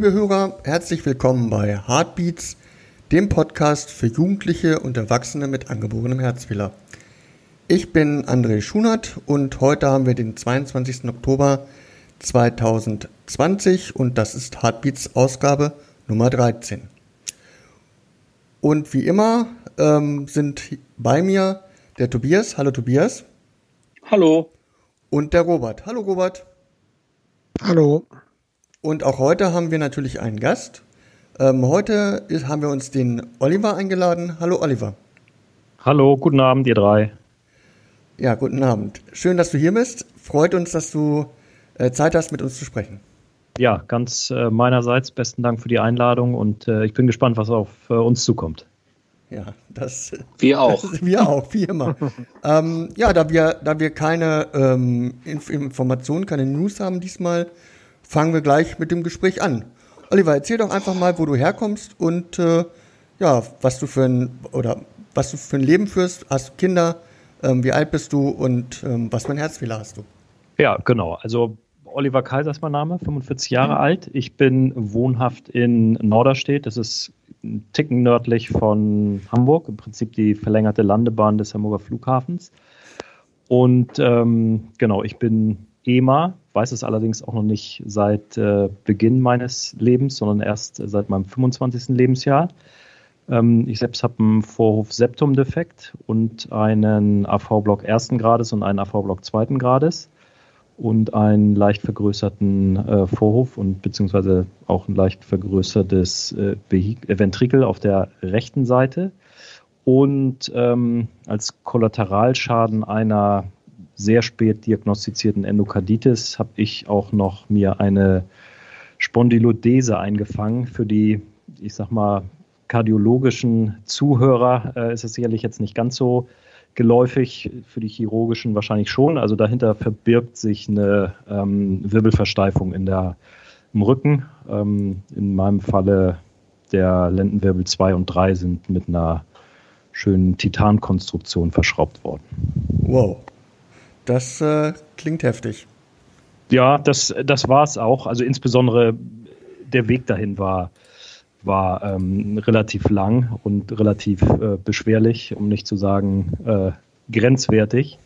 Liebe Hörer, herzlich willkommen bei Heartbeats, dem Podcast für Jugendliche und Erwachsene mit angeborenem Herzfehler. Ich bin André Schunert und heute haben wir den 22. Oktober 2020 und das ist Heartbeats Ausgabe Nummer 13. Und wie immer ähm, sind bei mir der Tobias. Hallo Tobias. Hallo. Und der Robert. Hallo Robert. Hallo. Und auch heute haben wir natürlich einen Gast. Ähm, heute ist, haben wir uns den Oliver eingeladen. Hallo Oliver. Hallo, guten Abend, ihr drei. Ja, guten Abend. Schön, dass du hier bist. Freut uns, dass du äh, Zeit hast, mit uns zu sprechen. Ja, ganz äh, meinerseits besten Dank für die Einladung und äh, ich bin gespannt, was auf äh, uns zukommt. Ja, das. Wir auch. Das, wir auch, wie immer. ähm, ja, da wir, da wir keine ähm, Inf Informationen, keine News haben diesmal, fangen wir gleich mit dem Gespräch an. Oliver, erzähl doch einfach mal, wo du herkommst und äh, ja, was du für ein oder was du für ein Leben führst. Hast du Kinder? Ähm, wie alt bist du und ähm, was für ein Herzfehler hast du? Ja, genau. Also Oliver Kaiser ist mein Name, 45 Jahre mhm. alt. Ich bin wohnhaft in Norderstedt. Das ist ein Ticken nördlich von Hamburg, im Prinzip die verlängerte Landebahn des Hamburger Flughafens. Und ähm, genau, ich bin EMA, weiß es allerdings auch noch nicht seit äh, Beginn meines Lebens, sondern erst seit meinem 25. Lebensjahr. Ähm, ich selbst habe einen Vorhof-Septum-Defekt und einen AV-Block ersten Grades und einen AV-Block zweiten Grades und einen leicht vergrößerten äh, Vorhof und beziehungsweise auch ein leicht vergrößertes äh, Ventrikel auf der rechten Seite. Und ähm, als Kollateralschaden einer sehr spät diagnostizierten Endokarditis habe ich auch noch mir eine Spondylodese eingefangen. Für die, ich sag mal, kardiologischen Zuhörer äh, ist es sicherlich jetzt nicht ganz so geläufig, für die chirurgischen wahrscheinlich schon. Also dahinter verbirgt sich eine ähm, Wirbelversteifung in der, im Rücken. Ähm, in meinem Falle der Lendenwirbel 2 und 3 sind mit einer schönen Titankonstruktion verschraubt worden. Wow. Das äh, klingt heftig. Ja, das, das war es auch. Also insbesondere der Weg dahin war, war ähm, relativ lang und relativ äh, beschwerlich, um nicht zu sagen äh, grenzwertig.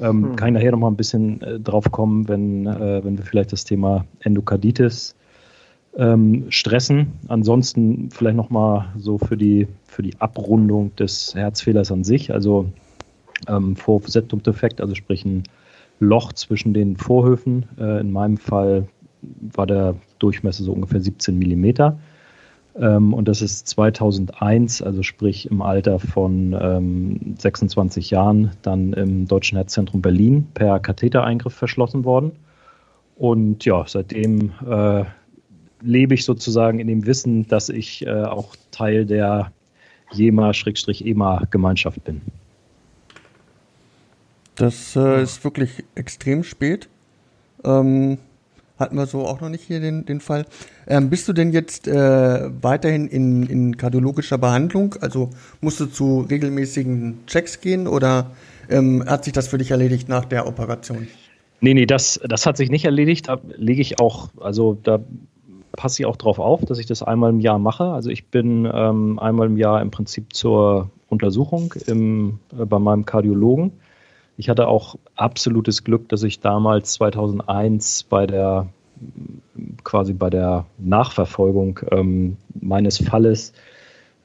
Ähm, hm. Kann ich nachher noch mal ein bisschen äh, drauf kommen, wenn, äh, wenn wir vielleicht das Thema Endokarditis ähm, stressen. Ansonsten vielleicht noch mal so für die, für die Abrundung des Herzfehlers an sich. Also ähm, Vorhof-Septum-Defekt, also sprich ein Loch zwischen den Vorhöfen. Äh, in meinem Fall war der Durchmesser so ungefähr 17 Millimeter. Ähm, und das ist 2001, also sprich im Alter von ähm, 26 Jahren, dann im Deutschen Herzzentrum Berlin per Kathetereingriff verschlossen worden. Und ja, seitdem äh, lebe ich sozusagen in dem Wissen, dass ich äh, auch Teil der JEMA-EMA-Gemeinschaft bin. Das äh, ist wirklich extrem spät. Ähm, hatten wir so auch noch nicht hier den, den Fall. Ähm, bist du denn jetzt äh, weiterhin in, in kardiologischer Behandlung? Also musst du zu regelmäßigen Checks gehen oder ähm, hat sich das für dich erledigt nach der Operation? Nee, nee, das, das hat sich nicht erledigt. Da lege ich auch, also da passe ich auch drauf auf, dass ich das einmal im Jahr mache. Also ich bin ähm, einmal im Jahr im Prinzip zur Untersuchung im, äh, bei meinem Kardiologen ich hatte auch absolutes Glück, dass ich damals 2001 bei der quasi bei der Nachverfolgung ähm, meines Falles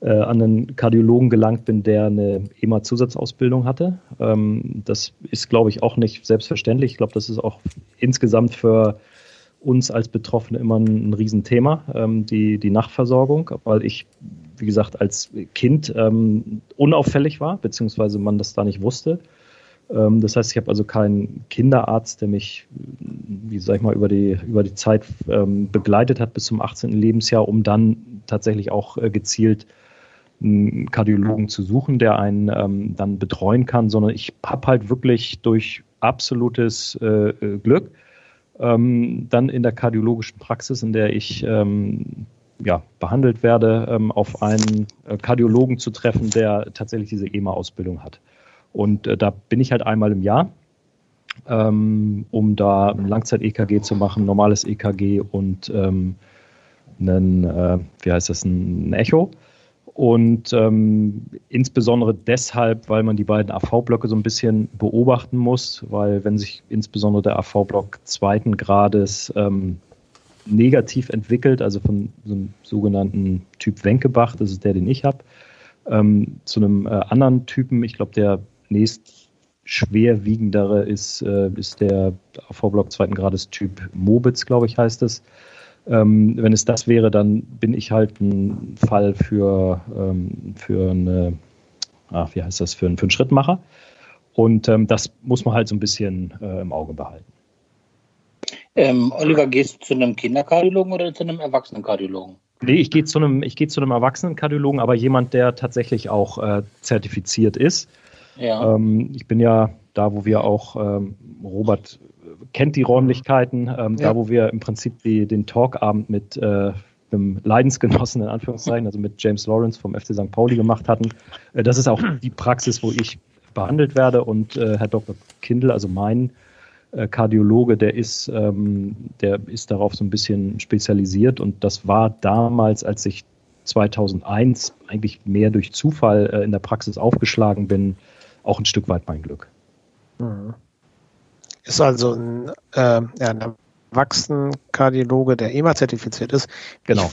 äh, an einen Kardiologen gelangt bin, der eine EMA-Zusatzausbildung hatte. Ähm, das ist, glaube ich, auch nicht selbstverständlich. Ich glaube, das ist auch insgesamt für uns als Betroffene immer ein, ein Riesenthema, ähm, die, die Nachtversorgung, weil ich, wie gesagt, als Kind ähm, unauffällig war, beziehungsweise man das da nicht wusste. Ähm, das heißt, ich habe also keinen Kinderarzt, der mich, wie sag ich mal, über die, über die Zeit ähm, begleitet hat bis zum 18. Lebensjahr, um dann tatsächlich auch äh, gezielt einen Kardiologen zu suchen, der einen ähm, dann betreuen kann, sondern ich habe halt wirklich durch absolutes äh, äh, Glück dann in der kardiologischen Praxis, in der ich ja, behandelt werde, auf einen Kardiologen zu treffen, der tatsächlich diese EMA-Ausbildung hat. Und äh, da bin ich halt einmal im Jahr, ähm, um da ein Langzeit-EKG zu machen, normales EKG und ähm, einen, äh, wie heißt das, ein Echo. Und ähm, insbesondere deshalb, weil man die beiden AV-Blöcke so ein bisschen beobachten muss, weil wenn sich insbesondere der AV-Block zweiten Grades ähm, negativ entwickelt, also von so einem sogenannten Typ Wenkebach, das ist der, den ich habe, ähm, zu einem äh, anderen Typen, ich glaube, der nächst schwerwiegendere ist, äh, ist der AV-Block zweiten Grades Typ Mobitz, glaube ich, heißt es. Ähm, wenn es das wäre, dann bin ich halt ein Fall für, ähm, für eine, ach, wie heißt das, für, für einen Schrittmacher. Und ähm, das muss man halt so ein bisschen äh, im Auge behalten. Ähm, Oliver, gehst du zu einem Kinderkardiologen oder zu einem Erwachsenenkardiologen? Nee, ich gehe zu einem, ich gehe zu einem Erwachsenenkardiologen, aber jemand, der tatsächlich auch äh, zertifiziert ist. Ja. Ähm, ich bin ja da, wo wir auch ähm, Robert kennt die Räumlichkeiten, ähm, ja. da wo wir im Prinzip die, den Talkabend mit äh, einem Leidensgenossen in Anführungszeichen, also mit James Lawrence vom FC St. Pauli gemacht hatten. Äh, das ist auch die Praxis, wo ich behandelt werde und äh, Herr Dr. Kindl, also mein äh, Kardiologe, der ist, ähm, der ist darauf so ein bisschen spezialisiert und das war damals, als ich 2001 eigentlich mehr durch Zufall äh, in der Praxis aufgeschlagen bin, auch ein Stück weit mein Glück. Mhm. Ist also ein, äh, ja, ein Erwachsenenkardiologe, der EMA-zertifiziert ist. Genau.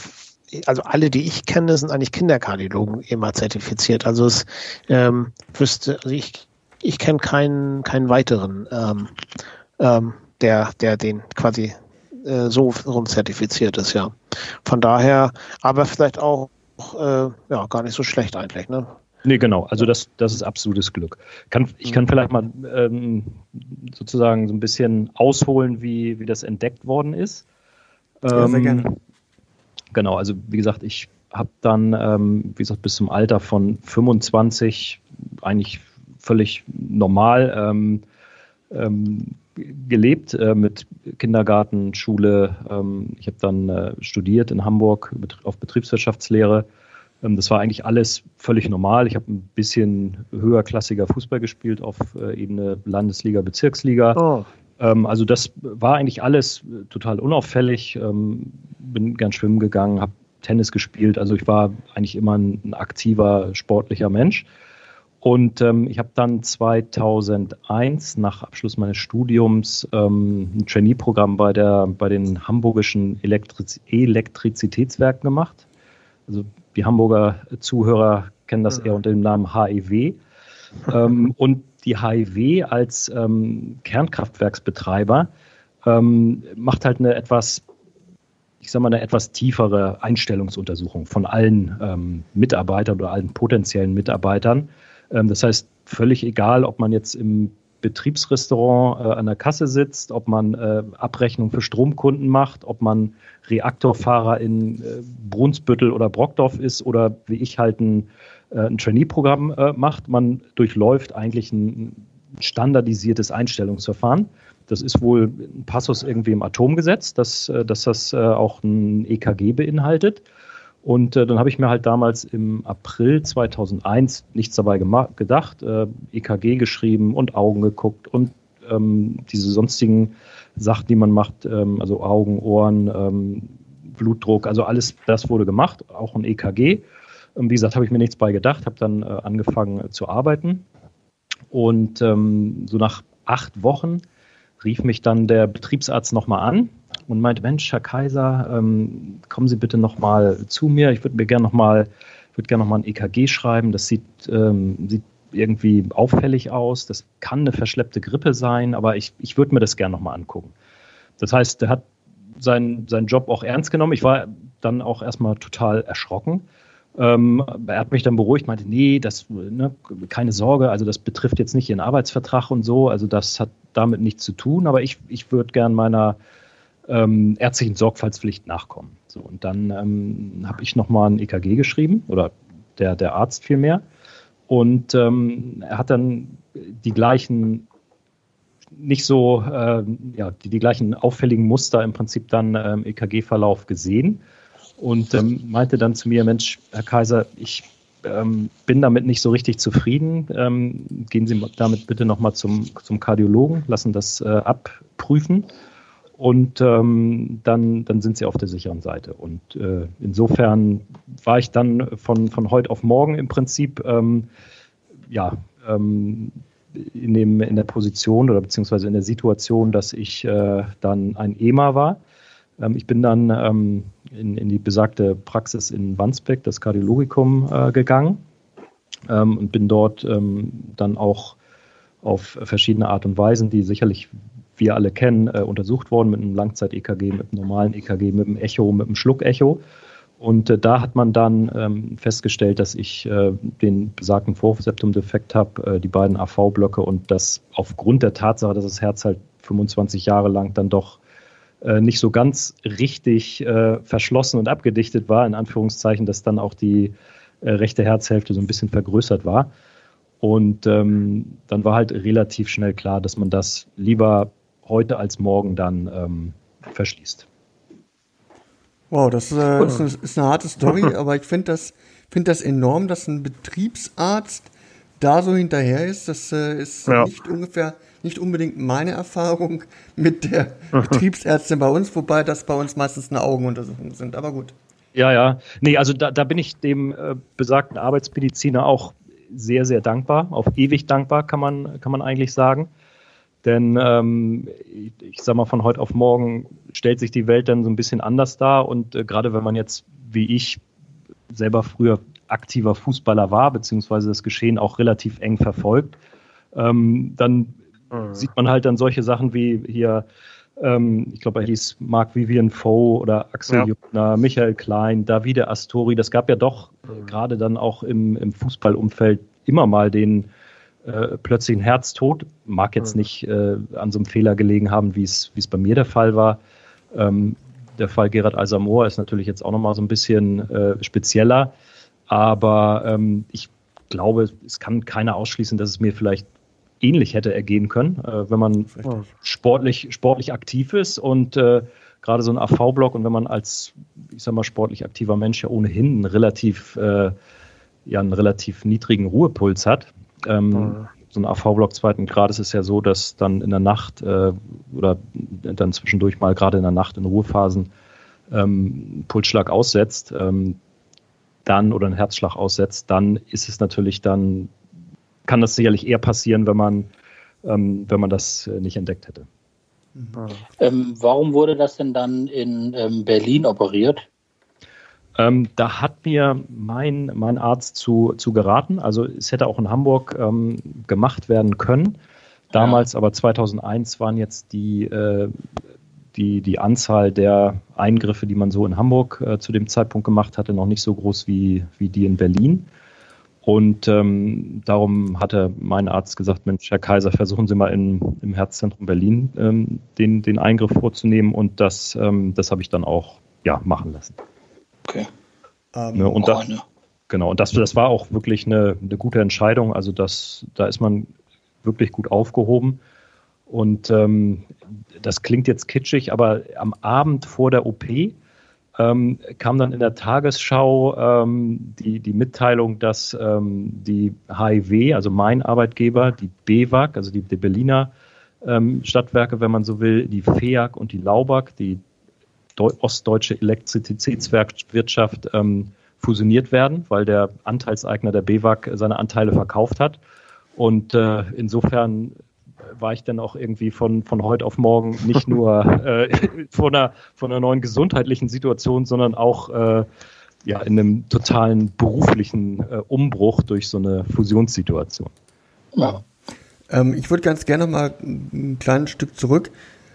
Ich, also alle, die ich kenne, sind eigentlich Kinderkardiologen EMA-zertifiziert. Also es ähm, wüsste, also ich, ich kenne keinen, keinen weiteren, ähm, ähm, der, der den quasi äh, so rum zertifiziert ist, ja. Von daher, aber vielleicht auch äh, ja, gar nicht so schlecht eigentlich, ne? Nee, genau. Also das, das ist absolutes Glück. Kann, ich kann mhm. vielleicht mal ähm, sozusagen so ein bisschen ausholen, wie, wie das entdeckt worden ist. Ähm, ja, sehr ähm, gerne. Genau, also wie gesagt, ich habe dann, ähm, wie gesagt, bis zum Alter von 25 eigentlich völlig normal ähm, ähm, gelebt äh, mit Kindergarten, Schule. ich habe dann äh, studiert in Hamburg auf Betriebswirtschaftslehre das war eigentlich alles völlig normal. Ich habe ein bisschen höherklassiger Fußball gespielt auf äh, Ebene Landesliga, Bezirksliga. Oh. Ähm, also das war eigentlich alles äh, total unauffällig. Ähm, bin gern schwimmen gegangen, habe Tennis gespielt. Also ich war eigentlich immer ein, aktiver, sportlicher Mensch. Und ähm, ich habe dann 2001 nach Abschluss meines Studiums ähm, ein Trainee-Programm bei, bei den hamburgischen Elektriz Elektrizitätswerken gemacht. Also die Hamburger Zuhörer kennen das eher unter dem Namen HEW. Ähm, und die HEW als ähm, Kernkraftwerksbetreiber ähm, macht halt eine etwas, ich sag mal, eine etwas tiefere Einstellungsuntersuchung von allen ähm, Mitarbeitern oder allen potenziellen Mitarbeitern. Ähm, das heißt, völlig egal, ob man jetzt im Betriebsrestaurant äh, an der Kasse sitzt, ob man äh, Abrechnung für Stromkunden macht, ob man Reaktorfahrer in äh, Brunsbüttel oder Brockdorf ist oder wie ich halt ein, äh, ein Trainee-Programm äh, macht. Man durchläuft eigentlich ein standardisiertes Einstellungsverfahren. Das ist wohl ein Passus irgendwie im Atomgesetz, dass, äh, dass das auch ein EKG beinhaltet. Und äh, dann habe ich mir halt damals im April 2001 nichts dabei gedacht, äh, EKG geschrieben und Augen geguckt und ähm, diese sonstigen Sachen, die man macht, ähm, also Augen, Ohren, ähm, Blutdruck, also alles das wurde gemacht, auch ein EKG. Ähm, wie gesagt, habe ich mir nichts bei gedacht, habe dann äh, angefangen äh, zu arbeiten. Und ähm, so nach acht Wochen rief mich dann der Betriebsarzt nochmal an und meinte, Mensch, Herr Kaiser, ähm, kommen Sie bitte nochmal zu mir. Ich würde mir gerne nochmal, würde gerne nochmal ein EKG schreiben. Das sieht, ähm, sieht irgendwie auffällig aus. Das kann eine verschleppte Grippe sein, aber ich, ich würde mir das gerne nochmal angucken. Das heißt, er hat seinen, seinen Job auch ernst genommen. Ich war dann auch erstmal total erschrocken. Ähm, er hat mich dann beruhigt, meinte, nee, das, ne, keine Sorge, also das betrifft jetzt nicht Ihren Arbeitsvertrag und so, also das hat damit nichts zu tun, aber ich, ich würde gern meiner ähm, ärztlichen Sorgfaltspflicht nachkommen. So, und dann ähm, habe ich nochmal ein EKG geschrieben, oder der, der Arzt vielmehr, und ähm, er hat dann die gleichen nicht so, äh, ja, die, die gleichen auffälligen Muster im Prinzip dann ähm, EKG-Verlauf gesehen und ähm, meinte dann zu mir, Mensch, Herr Kaiser, ich ähm, bin damit nicht so richtig zufrieden. Ähm, gehen Sie damit bitte nochmal zum, zum Kardiologen, lassen das äh, abprüfen und ähm, dann, dann sind Sie auf der sicheren Seite. Und äh, insofern war ich dann von, von heute auf morgen im Prinzip ähm, ja, ähm, in, dem, in der Position oder beziehungsweise in der Situation, dass ich äh, dann ein EMA war. Ähm, ich bin dann ähm, in, in, die besagte Praxis in Wandsbek, das Kardiologikum, äh, gegangen ähm, und bin dort ähm, dann auch auf verschiedene Art und Weisen, die sicherlich wir alle kennen, äh, untersucht worden mit einem Langzeit-EKG, mit einem normalen EKG, mit einem Echo, mit einem Schluck-Echo. Und äh, da hat man dann ähm, festgestellt, dass ich äh, den besagten Vorhoffseptumdefekt habe, äh, die beiden AV-Blöcke und das aufgrund der Tatsache, dass das Herz halt 25 Jahre lang dann doch äh, nicht so ganz richtig äh, verschlossen und abgedichtet war, in Anführungszeichen, dass dann auch die äh, rechte Herzhälfte so ein bisschen vergrößert war. Und ähm, dann war halt relativ schnell klar, dass man das lieber heute als morgen dann ähm, verschließt. Wow, das äh, ist, eine, ist, eine, harte Story, aber ich finde das, find das enorm, dass ein Betriebsarzt da so hinterher ist. Das äh, ist ja. nicht ungefähr, nicht unbedingt meine Erfahrung mit der Betriebsärztin bei uns, wobei das bei uns meistens eine Augenuntersuchung sind, aber gut. Ja, ja. Nee, also da, da bin ich dem äh, besagten Arbeitsmediziner auch sehr, sehr dankbar, auf ewig dankbar, kann man, kann man eigentlich sagen. Denn ähm, ich sag mal, von heute auf morgen stellt sich die Welt dann so ein bisschen anders dar. Und äh, gerade wenn man jetzt, wie ich, selber früher aktiver Fußballer war, beziehungsweise das Geschehen auch relativ eng verfolgt, ähm, dann mhm. sieht man halt dann solche Sachen wie hier, ähm, ich glaube, er hieß Marc Vivian Foe oder Axel ja. Juppner, Michael Klein, Davide Astori. Das gab ja doch mhm. gerade dann auch im, im Fußballumfeld immer mal den äh, plötzlich ein Herztod. Mag jetzt mhm. nicht äh, an so einem Fehler gelegen haben, wie es bei mir der Fall war. Ähm, der Fall Gerard Alsamor ist natürlich jetzt auch nochmal so ein bisschen äh, spezieller. Aber ähm, ich glaube, es kann keiner ausschließen, dass es mir vielleicht ähnlich hätte ergehen können, äh, wenn man sportlich, sportlich aktiv ist und äh, gerade so ein AV-Block und wenn man als, ich sag mal, sportlich aktiver Mensch ja ohnehin einen relativ, äh, ja, einen relativ niedrigen Ruhepuls hat, ähm, mhm. So ein AV-Block zweiten Grades ist ja so, dass dann in der Nacht äh, oder dann zwischendurch mal gerade in der Nacht in Ruhephasen ähm, Pulsschlag aussetzt, ähm, dann oder ein Herzschlag aussetzt, dann ist es natürlich dann, kann das sicherlich eher passieren, wenn man, ähm, wenn man das äh, nicht entdeckt hätte. Mhm. Ähm, warum wurde das denn dann in ähm, Berlin operiert? Ähm, da hat mir mein, mein Arzt zu, zu geraten. Also es hätte auch in Hamburg ähm, gemacht werden können. Damals, ja. aber 2001 waren jetzt die, äh, die, die Anzahl der Eingriffe, die man so in Hamburg äh, zu dem Zeitpunkt gemacht hatte, noch nicht so groß wie, wie die in Berlin. Und ähm, darum hatte mein Arzt gesagt, Mensch, Herr Kaiser, versuchen Sie mal in, im Herzzentrum Berlin ähm, den, den Eingriff vorzunehmen. Und das, ähm, das habe ich dann auch ja, machen lassen. Okay. Ähm, ne, und das, genau, und das, das war auch wirklich eine, eine gute Entscheidung. Also das, da ist man wirklich gut aufgehoben. Und ähm, das klingt jetzt kitschig, aber am Abend vor der OP ähm, kam dann in der Tagesschau ähm, die, die Mitteilung, dass ähm, die HIV, also mein Arbeitgeber, die BEWAG, also die, die Berliner ähm, Stadtwerke, wenn man so will, die FEAG und die Laubag, die ostdeutsche Elektrizitätswirtschaft ähm, fusioniert werden, weil der Anteilseigner der BEWAG seine Anteile verkauft hat. Und äh, insofern war ich dann auch irgendwie von, von heute auf morgen nicht nur äh, von, einer, von einer neuen gesundheitlichen Situation, sondern auch äh, ja, in einem totalen beruflichen äh, Umbruch durch so eine Fusionssituation. Ja. Ähm, ich würde ganz gerne mal ein kleines Stück zurück.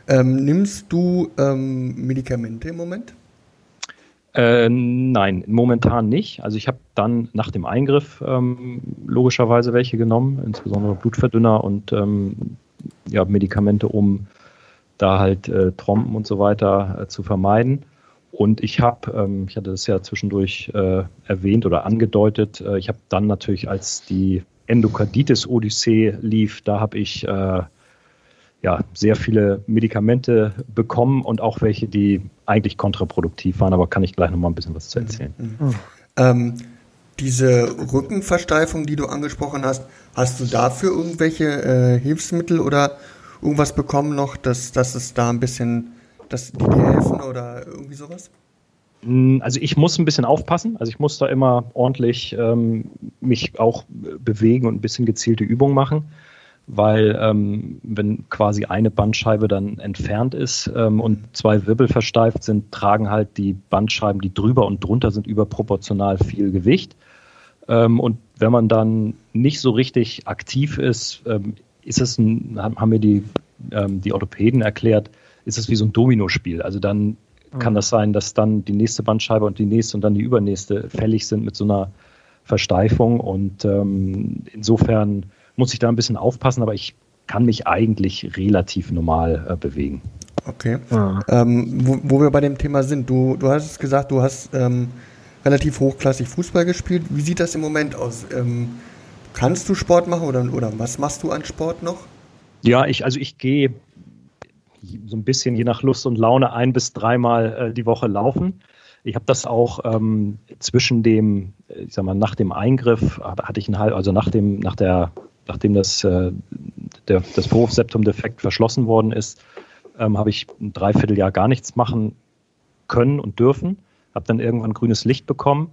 Ähm, nimmst du ähm, Medikamente im Moment? Äh, nein, momentan nicht. Also ich habe dann nach dem Eingriff ähm, logischerweise welche genommen, insbesondere Blutverdünner und ähm, ja, Medikamente, um da halt äh, Trompen und so weiter äh, zu vermeiden. Und ich habe, ähm, ich hatte das ja zwischendurch äh, erwähnt oder angedeutet, äh, ich habe dann natürlich, als die Endokarditis-Odyssee lief, da habe ich äh, ja, sehr viele Medikamente bekommen und auch welche, die eigentlich kontraproduktiv waren, aber kann ich gleich nochmal ein bisschen was zu erzählen. Mhm. Mhm. Ähm, diese Rückenversteifung, die du angesprochen hast, hast du dafür irgendwelche äh, Hilfsmittel oder irgendwas bekommen noch, dass, dass es da ein bisschen, dass die dir helfen oder irgendwie sowas? Mm, also ich muss ein bisschen aufpassen. Also ich muss da immer ordentlich ähm, mich auch bewegen und ein bisschen gezielte Übungen machen weil ähm, wenn quasi eine Bandscheibe dann entfernt ist ähm, und zwei Wirbel versteift sind, tragen halt die Bandscheiben, die drüber und drunter sind, überproportional viel Gewicht. Ähm, und wenn man dann nicht so richtig aktiv ist, ähm, ist es ein, haben mir die, ähm, die Orthopäden erklärt, ist es wie so ein Dominospiel. Also dann kann mhm. das sein, dass dann die nächste Bandscheibe und die nächste und dann die übernächste fällig sind mit so einer Versteifung. Und ähm, insofern muss ich da ein bisschen aufpassen, aber ich kann mich eigentlich relativ normal äh, bewegen. Okay. Ja. Ähm, wo, wo, wir bei dem Thema sind, du, du hast gesagt, du hast ähm, relativ hochklassig Fußball gespielt. Wie sieht das im Moment aus? Ähm, kannst du Sport machen oder, oder was machst du an Sport noch? Ja, ich, also ich gehe so ein bisschen je nach Lust und Laune ein bis dreimal äh, die Woche laufen. Ich habe das auch ähm, zwischen dem, äh, ich sag mal, nach dem Eingriff hatte ich ein halb, also nach dem, nach der nachdem das, äh, der, das Berufsseptum-Defekt verschlossen worden ist, ähm, habe ich ein Dreivierteljahr gar nichts machen können und dürfen. Habe dann irgendwann grünes Licht bekommen,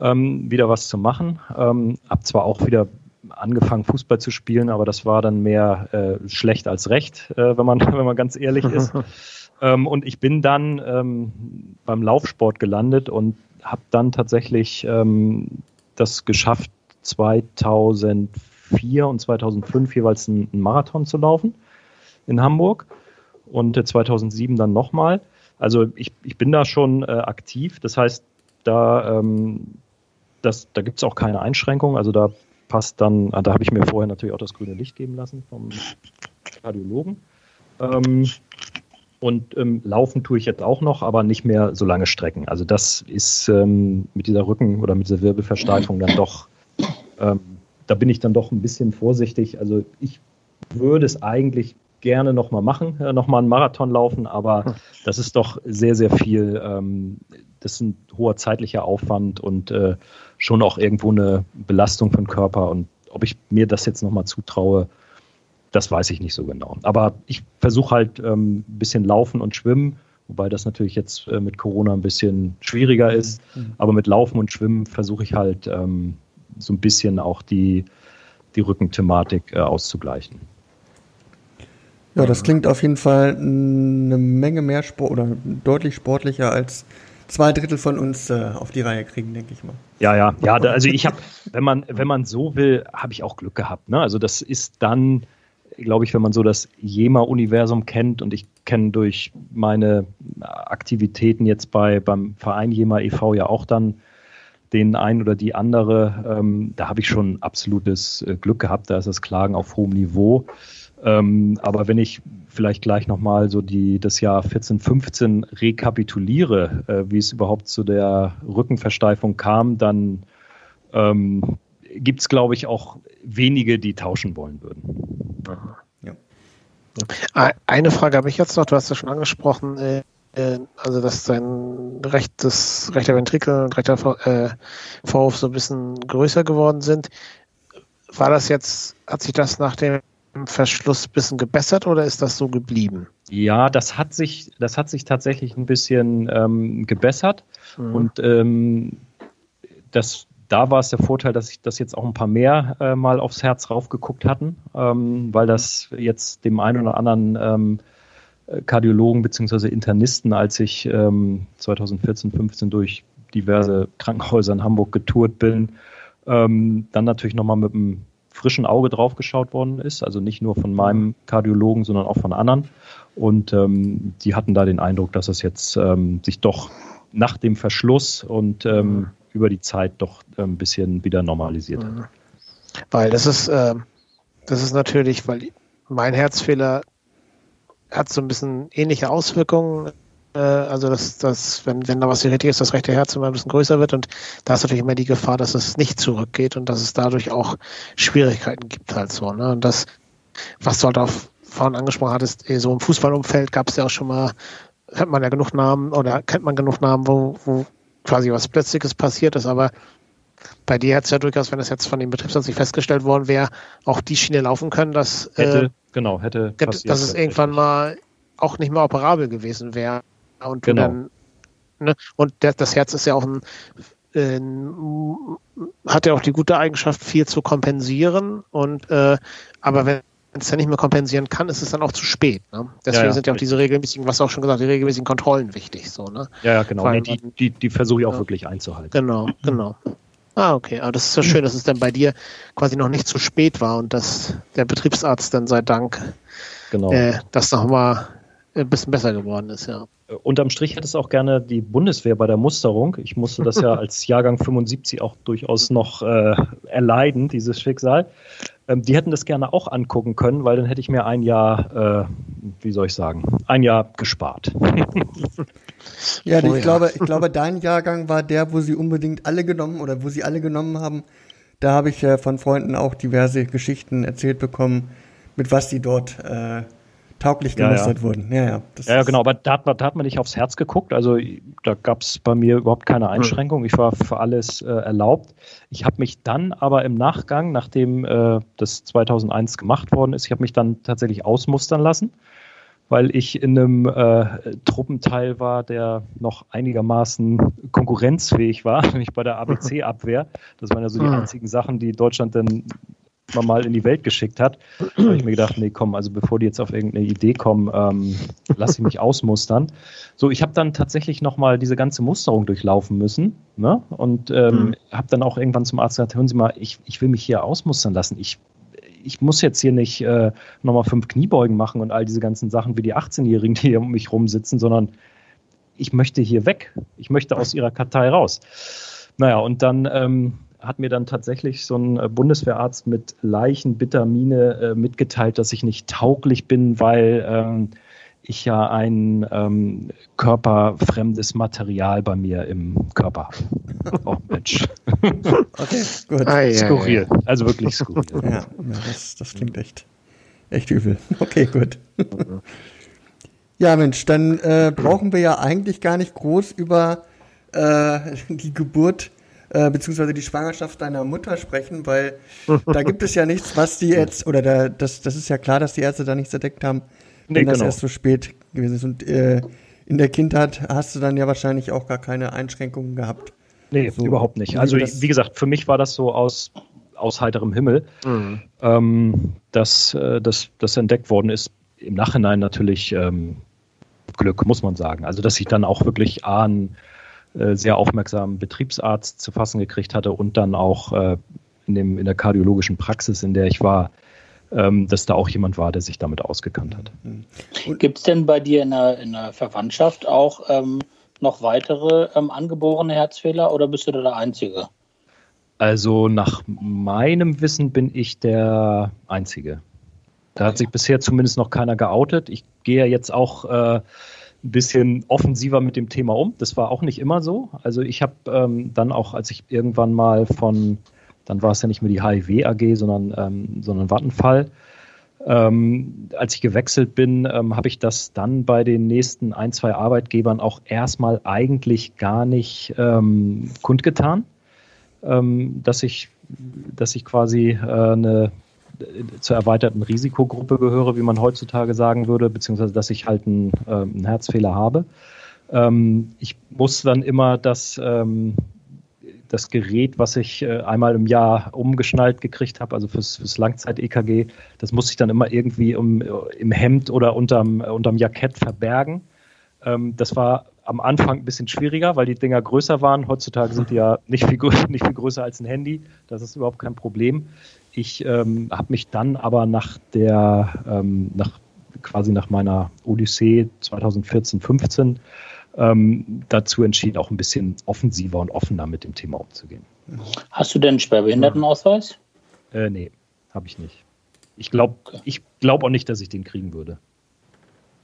ähm, wieder was zu machen. Ähm, habe zwar auch wieder angefangen, Fußball zu spielen, aber das war dann mehr äh, schlecht als recht, äh, wenn, man, wenn man ganz ehrlich ist. ähm, und ich bin dann ähm, beim Laufsport gelandet und habe dann tatsächlich ähm, das geschafft, 2004 2004 und 2005 jeweils einen Marathon zu laufen in Hamburg und 2007 dann nochmal. Also ich, ich bin da schon äh, aktiv. Das heißt, da, ähm, da gibt es auch keine Einschränkungen. Also da passt dann, ah, da habe ich mir vorher natürlich auch das grüne Licht geben lassen vom Kardiologen. Ähm, und ähm, laufen tue ich jetzt auch noch, aber nicht mehr so lange Strecken. Also das ist ähm, mit dieser Rücken- oder mit dieser Wirbelversteifung dann doch ähm, da bin ich dann doch ein bisschen vorsichtig. Also ich würde es eigentlich gerne nochmal machen, äh, nochmal einen Marathon laufen, aber das ist doch sehr, sehr viel. Ähm, das ist ein hoher zeitlicher Aufwand und äh, schon auch irgendwo eine Belastung für den Körper. Und ob ich mir das jetzt nochmal zutraue, das weiß ich nicht so genau. Aber ich versuche halt ähm, ein bisschen laufen und schwimmen, wobei das natürlich jetzt äh, mit Corona ein bisschen schwieriger ist. Mhm. Aber mit Laufen und Schwimmen versuche ich halt ähm, so ein bisschen auch die, die Rückenthematik äh, auszugleichen. Ja, das klingt auf jeden Fall eine Menge mehr Sport oder deutlich sportlicher als zwei Drittel von uns äh, auf die Reihe kriegen, denke ich mal. Ja, ja, ja. Da, also ich habe, wenn man, wenn man so will, habe ich auch Glück gehabt. Ne? Also das ist dann, glaube ich, wenn man so das Jema-Universum kennt und ich kenne durch meine Aktivitäten jetzt bei beim Verein Jema e.V. ja auch dann den einen oder die andere, ähm, da habe ich schon absolutes äh, Glück gehabt. Da ist das Klagen auf hohem Niveau. Ähm, aber wenn ich vielleicht gleich nochmal so die, das Jahr 14, 15 rekapituliere, äh, wie es überhaupt zu der Rückenversteifung kam, dann ähm, gibt es, glaube ich, auch wenige, die tauschen wollen würden. Ja. Eine Frage habe ich jetzt noch, du hast es schon angesprochen, äh, äh, also dass sein rechtes, rechter Ventrikel und rechter äh, Vorhof so ein bisschen größer geworden sind. War das jetzt, hat sich das nach dem Verschluss ein bisschen gebessert oder ist das so geblieben? Ja, das hat sich, das hat sich tatsächlich ein bisschen ähm, gebessert. Mhm. Und ähm, das, da war es der Vorteil, dass ich das jetzt auch ein paar mehr äh, mal aufs Herz raufgeguckt hatten, ähm, weil das jetzt dem einen oder anderen ähm, Kardiologen bzw. Internisten, als ich ähm, 2014, 15 durch diverse Krankenhäuser in Hamburg getourt bin. Ähm, dann natürlich nochmal mit dem frischen Auge draufgeschaut worden ist. Also nicht nur von meinem Kardiologen, sondern auch von anderen. Und ähm, die hatten da den Eindruck, dass es jetzt ähm, sich doch nach dem Verschluss und ähm, über die Zeit doch ein bisschen wieder normalisiert hat. Weil das ist, äh, das ist natürlich, weil mein Herzfehler hat so ein bisschen ähnliche Auswirkungen. Äh, also, dass, dass wenn, wenn da was irritiert ist, das rechte Herz immer ein bisschen größer wird und da ist natürlich immer die Gefahr, dass es nicht zurückgeht und dass es dadurch auch Schwierigkeiten gibt halt so. Ne? Und das, was du halt auch vorhin angesprochen hattest, eh, so im Fußballumfeld gab es ja auch schon mal, hat man ja genug Namen oder kennt man genug Namen, wo, wo quasi was Plötzliches passiert ist, aber bei dir hat es ja durchaus, wenn das jetzt von dem Betriebsrat nicht festgestellt worden wäre, auch die Schiene laufen können, dass, hätte, äh, genau, hätte passiert, dass es irgendwann mal auch nicht mehr operabel gewesen wäre. Und genau. dann, ne, und der, das Herz ist ja auch ein, äh, hat ja auch die gute Eigenschaft, viel zu kompensieren. Und äh, aber wenn es dann nicht mehr kompensieren kann, ist es dann auch zu spät. Ne? Deswegen ja, ja. sind ja auch diese regelmäßigen, was auch schon gesagt, die regelmäßigen Kontrollen wichtig. So, ne? Ja, ja genau. Nee, die, die, die versuche ich auch wirklich einzuhalten. Genau, genau. Ah, okay. Aber das ist ja schön, dass es dann bei dir quasi noch nicht zu spät war und dass der Betriebsarzt dann sei Dank genau. äh, das nochmal ein bisschen besser geworden ist, ja. Äh, unterm Strich hätte es auch gerne die Bundeswehr bei der Musterung. Ich musste das ja als Jahrgang 75 auch durchaus noch äh, erleiden, dieses Schicksal. Ähm, die hätten das gerne auch angucken können, weil dann hätte ich mir ein Jahr, äh, wie soll ich sagen, ein Jahr gespart. ja, oh, ich, ja. Glaube, ich glaube, dein Jahrgang war der, wo sie unbedingt alle genommen oder wo sie alle genommen haben. Da habe ich äh, von Freunden auch diverse Geschichten erzählt bekommen, mit was sie dort äh, tauglich gemustert ja, ja. wurden. Ja, ja, ja, genau, aber da hat, man, da hat man nicht aufs Herz geguckt. Also da gab es bei mir überhaupt keine hm. Einschränkung. Ich war für alles äh, erlaubt. Ich habe mich dann aber im Nachgang, nachdem äh, das 2001 gemacht worden ist, ich habe mich dann tatsächlich ausmustern lassen, weil ich in einem äh, Truppenteil war, der noch einigermaßen konkurrenzfähig war, nämlich bei der ABC-Abwehr. Das waren ja so die hm. einzigen Sachen, die Deutschland dann mal in die Welt geschickt hat, habe ich mir gedacht, nee, komm, also bevor die jetzt auf irgendeine Idee kommen, ähm, lass ich mich ausmustern. So, ich habe dann tatsächlich nochmal diese ganze Musterung durchlaufen müssen ne? und ähm, mhm. habe dann auch irgendwann zum Arzt gesagt, hören Sie mal, ich, ich will mich hier ausmustern lassen. Ich, ich muss jetzt hier nicht äh, nochmal fünf Kniebeugen machen und all diese ganzen Sachen wie die 18-Jährigen, die hier um mich rumsitzen, sondern ich möchte hier weg. Ich möchte aus Ihrer Kartei raus. Naja, und dann ähm, hat mir dann tatsächlich so ein äh, Bundeswehrarzt mit leichenbitter Miene äh, mitgeteilt, dass ich nicht tauglich bin, weil ähm, ich ja ein ähm, körperfremdes Material bei mir im Körper habe. oh Mensch. Okay, gut. Ah, skurril. Ja, ja. Also wirklich skurril. Ja, ja das, das klingt echt, echt übel. Okay, gut. Ja, Mensch, dann äh, brauchen wir ja eigentlich gar nicht groß über äh, die Geburt äh, beziehungsweise die Schwangerschaft deiner Mutter sprechen, weil da gibt es ja nichts, was die jetzt, oder da, das, das ist ja klar, dass die Ärzte da nichts entdeckt haben, wenn nee, das genau. erst so spät gewesen ist. Und äh, in der Kindheit hast du dann ja wahrscheinlich auch gar keine Einschränkungen gehabt. Nee, so, überhaupt nicht. Also wie gesagt, für mich war das so aus, aus heiterem Himmel, mhm. ähm, dass äh, das entdeckt worden ist. Im Nachhinein natürlich ähm, Glück, muss man sagen. Also dass ich dann auch wirklich ahnen äh, sehr aufmerksamen Betriebsarzt zu fassen gekriegt hatte und dann auch äh, in, dem, in der kardiologischen Praxis, in der ich war, dass da auch jemand war, der sich damit ausgekannt hat. Gibt es denn bei dir in der, in der Verwandtschaft auch ähm, noch weitere ähm, angeborene Herzfehler oder bist du da der Einzige? Also nach meinem Wissen bin ich der Einzige. Da hat sich bisher zumindest noch keiner geoutet. Ich gehe jetzt auch äh, ein bisschen offensiver mit dem Thema um. Das war auch nicht immer so. Also ich habe ähm, dann auch, als ich irgendwann mal von, dann war es ja nicht mehr die HIV AG, sondern, ähm, sondern Vattenfall, ähm, als ich gewechselt bin, ähm, habe ich das dann bei den nächsten ein, zwei Arbeitgebern auch erstmal eigentlich gar nicht ähm, kundgetan, ähm, dass ich, dass ich quasi äh, eine zur erweiterten Risikogruppe gehöre, wie man heutzutage sagen würde, beziehungsweise dass ich halt einen, äh, einen Herzfehler habe. Ähm, ich muss dann immer das, ähm, das Gerät, was ich äh, einmal im Jahr umgeschnallt gekriegt habe, also fürs, fürs Langzeit-EKG, das muss ich dann immer irgendwie um, im Hemd oder unterm, unterm Jackett verbergen. Ähm, das war am Anfang ein bisschen schwieriger, weil die Dinger größer waren. Heutzutage sind die ja nicht viel, nicht viel größer als ein Handy. Das ist überhaupt kein Problem Ich ähm, habe mich dann aber nach der, ähm, nach, quasi nach meiner Odyssee 2014, 15 ähm, dazu entschieden, auch ein bisschen offensiver und offener mit dem Thema umzugehen. Hast du denn einen Schwerbehindertenausweis? Äh, nee, habe ich nicht. Ich glaube okay. glaub auch nicht, dass ich den kriegen würde.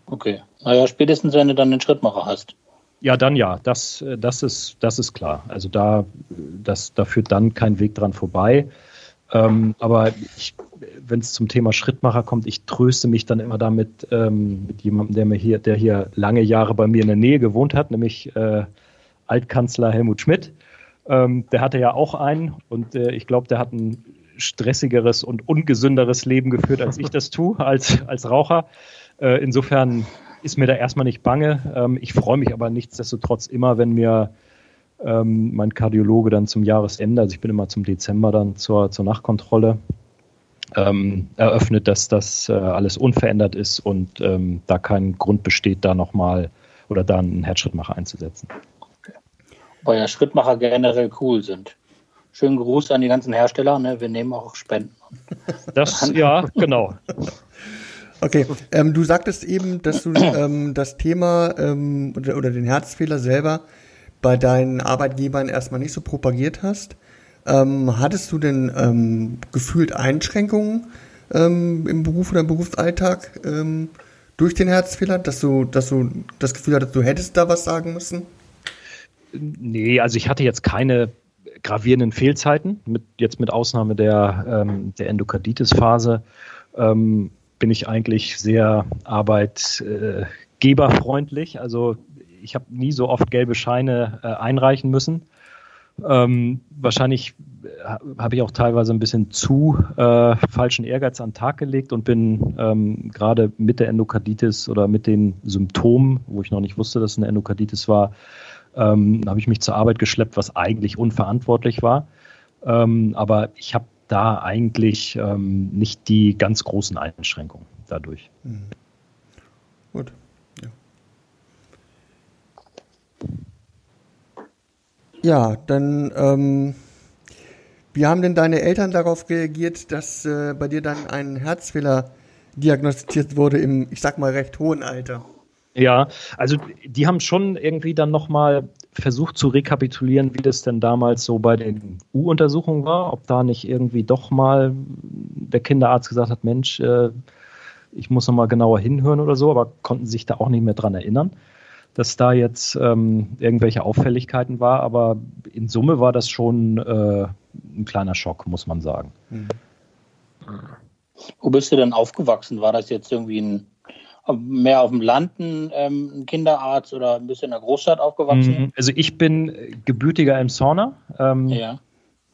Okay. Naja, spätestens wenn du dann den Schrittmacher hast. Ja, dann ja, das, das, ist, das ist klar. Also da, das, da führt dann kein Weg dran vorbei. Ähm, aber wenn es zum Thema Schrittmacher kommt, ich tröste mich dann immer damit ähm, mit jemandem, der mir hier, der hier lange Jahre bei mir in der Nähe gewohnt hat, nämlich äh, Altkanzler Helmut Schmidt. Ähm, der hatte ja auch einen und äh, ich glaube, der hat ein stressigeres und ungesünderes Leben geführt, als ich das tue, als, als Raucher. Äh, insofern ist mir da erstmal nicht bange. Ähm, ich freue mich aber nichtsdestotrotz immer, wenn mir ähm, mein Kardiologe dann zum Jahresende, also ich bin immer zum Dezember dann zur, zur Nachkontrolle, ähm, eröffnet, dass das äh, alles unverändert ist und ähm, da kein Grund besteht, da nochmal oder da einen Herzschrittmacher einzusetzen. Okay. Weil ja Schrittmacher generell cool sind. Schönen Gruß an die ganzen Hersteller, ne? wir nehmen auch Spenden. Das, ja, genau. Okay, ähm, du sagtest eben, dass du ähm, das Thema ähm, oder, oder, den Herzfehler selber bei deinen Arbeitgebern erstmal nicht so propagiert hast. Ähm, hattest du denn ähm, gefühlt Einschränkungen ähm, im Beruf oder im Berufsalltag durch den Herzfehler, dass du, dass du das Gefühl hattest, du hättest da was sagen müssen? Nee, also ich hatte jetzt keine gravierenden Fehlzeiten, mit, jetzt mit Ausnahme der, der Endokarditis-Phase. Ähm, bin ich eigentlich sehr arbeitgeberfreundlich. Also ich habe nie so oft gelbe Scheine äh, einreichen müssen. Ähm, wahrscheinlich äh, habe ich auch teilweise ein bisschen zu äh, falschen Ehrgeiz an den Tag gelegt und bin ähm, gerade mit der Endokarditis oder mit den Symptomen, wo ich noch nicht wusste, dass es eine Endokarditis war, ähm, habe ich mich zur Arbeit geschleppt, was eigentlich unverantwortlich war. Ähm, aber ich habe da eigentlich ähm, nicht die ganz großen Einschränkungen dadurch. Mhm. Gut. Ja, dann, ähm, wie haben denn deine Eltern darauf reagiert, dass äh, bei dir dann ein Herzfehler diagnostiziert wurde im, ich sag mal, recht hohen Alter? Ja, also die haben schon irgendwie dann nochmal versucht zu rekapitulieren, wie das denn damals so bei den U-Untersuchungen war, ob da nicht irgendwie doch mal der Kinderarzt gesagt hat, Mensch, äh, ich muss nochmal genauer hinhören oder so, aber konnten sich da auch nicht mehr dran erinnern, dass da jetzt ähm, irgendwelche Auffälligkeiten war. Aber in Summe war das schon äh, ein kleiner Schock, muss man sagen. Mhm. Wo bist du denn aufgewachsen? War das jetzt irgendwie ein mehr auf dem Land ein, ähm, Kinderarzt oder ein bisschen in der Großstadt aufgewachsen? Mhm. Also ich bin gebürtiger Emshorner. Ähm, ja.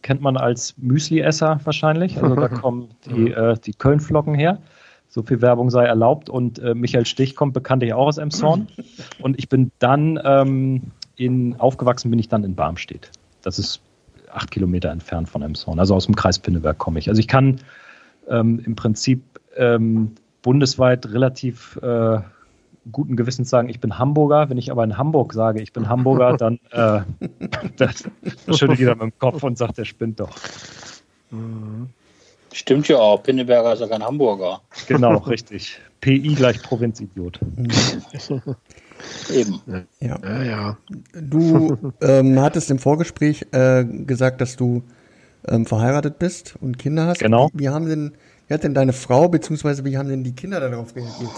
Kennt man als Müsli-Esser wahrscheinlich. Also da kommen die, äh, die Köln-Flocken her. So viel Werbung sei erlaubt. Und äh, Michael Stich kommt bekanntlich auch aus Emshorn. Und ich bin dann ähm, in, aufgewachsen bin ich dann in Barmstedt. Das ist acht Kilometer entfernt von Emshorn. Also aus dem Kreis Pinneberg komme ich. Also ich kann ähm, im Prinzip ähm, bundesweit relativ äh, guten Gewissens sagen, ich bin Hamburger. Wenn ich aber in Hamburg sage, ich bin Hamburger, dann äh, das, das schüttelt jeder mit dem Kopf und sagt, der spinnt doch. Stimmt ja auch. Pinneberger ist ja kein Hamburger. Genau, richtig. PI gleich Provinzidiot. Eben. Ja. ja, ja. Du ähm, hattest im Vorgespräch äh, gesagt, dass du ähm, verheiratet bist und Kinder hast. Genau. Wie, haben denn wie hat denn deine Frau, beziehungsweise wie haben denn die Kinder darauf reagiert?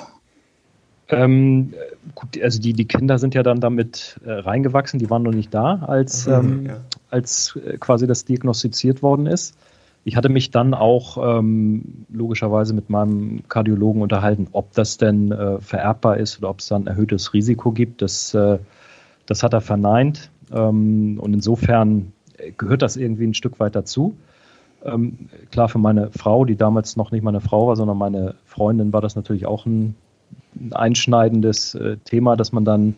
Ähm, gut, also die, die Kinder sind ja dann damit äh, reingewachsen, die waren noch nicht da, als, mhm, ähm, ja. als äh, quasi das diagnostiziert worden ist. Ich hatte mich dann auch ähm, logischerweise mit meinem Kardiologen unterhalten, ob das denn äh, vererbbar ist oder ob es dann erhöhtes Risiko gibt. Das, äh, das hat er verneint. Ähm, und insofern gehört das irgendwie ein Stück weit dazu. Ähm, klar, für meine Frau, die damals noch nicht meine Frau war, sondern meine Freundin, war das natürlich auch ein, ein einschneidendes äh, Thema, dass man dann,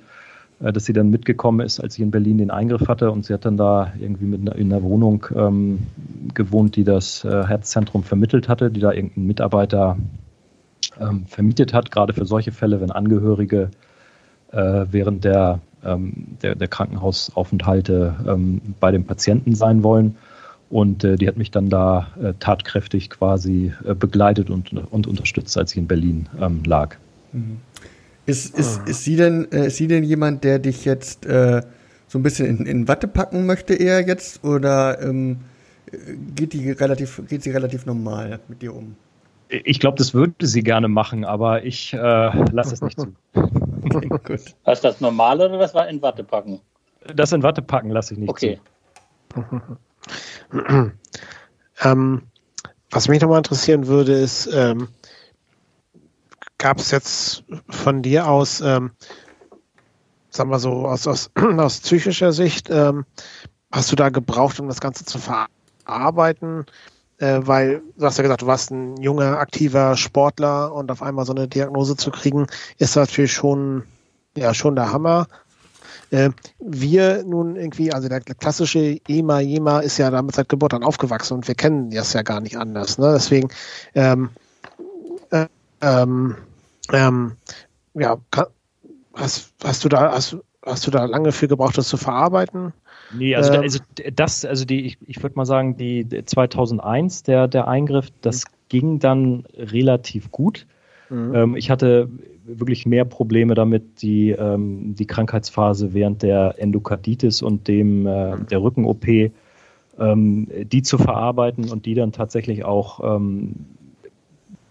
dass sie dann mitgekommen ist, als ich in Berlin den Eingriff hatte und sie hat dann da irgendwie mit in einer Wohnung ähm, gewohnt, die das äh, Herzzentrum vermittelt hatte, die da irgendein Mitarbeiter ähm, vermietet hat, gerade für solche Fälle, wenn Angehörige äh, während der, ähm, der, der Krankenhausaufenthalte ähm, bei dem Patienten sein wollen. Und äh, die hat mich dann da äh, tatkräftig quasi äh, begleitet und, und unterstützt, als ich in Berlin ähm, lag. Mhm. Ist, ist, ah. ist, sie denn, äh, ist sie denn jemand, der dich jetzt äh, so ein bisschen in, in Watte packen möchte eher jetzt? Oder ähm, geht, die relativ, geht sie relativ normal mit dir um? Ich glaube, das würde sie gerne machen, aber ich äh, lasse es nicht zu. okay, gut. Was das normale oder das war in Watte packen? Das in Watte packen lasse ich nicht okay. zu. ähm, was mich nochmal interessieren würde, ist, ähm, gab es jetzt von dir aus, ähm, sagen wir so, aus, aus, aus psychischer Sicht, ähm, hast du da gebraucht, um das Ganze zu verarbeiten? Äh, weil du hast ja gesagt, du warst ein junger, aktiver Sportler und auf einmal so eine Diagnose zu kriegen, ist natürlich schon, ja, schon der Hammer. Äh, wir nun irgendwie, also der klassische EMA, JEMA ist ja damit seit Geburt an aufgewachsen und wir kennen das ja gar nicht anders. Ne? Deswegen, ähm, äh, ähm, ähm, ja, hast, hast du da, hast, hast du da lange für gebraucht, das zu verarbeiten? Nee, also, ähm, also das, also die, ich, ich würde mal sagen, die 2001, der, der Eingriff, das mhm. ging dann relativ gut. Mhm. Ähm, ich hatte wirklich mehr Probleme damit, die, ähm, die Krankheitsphase während der Endokarditis und dem äh, mhm. der Rücken-OP, ähm, die zu verarbeiten und die dann tatsächlich auch ähm,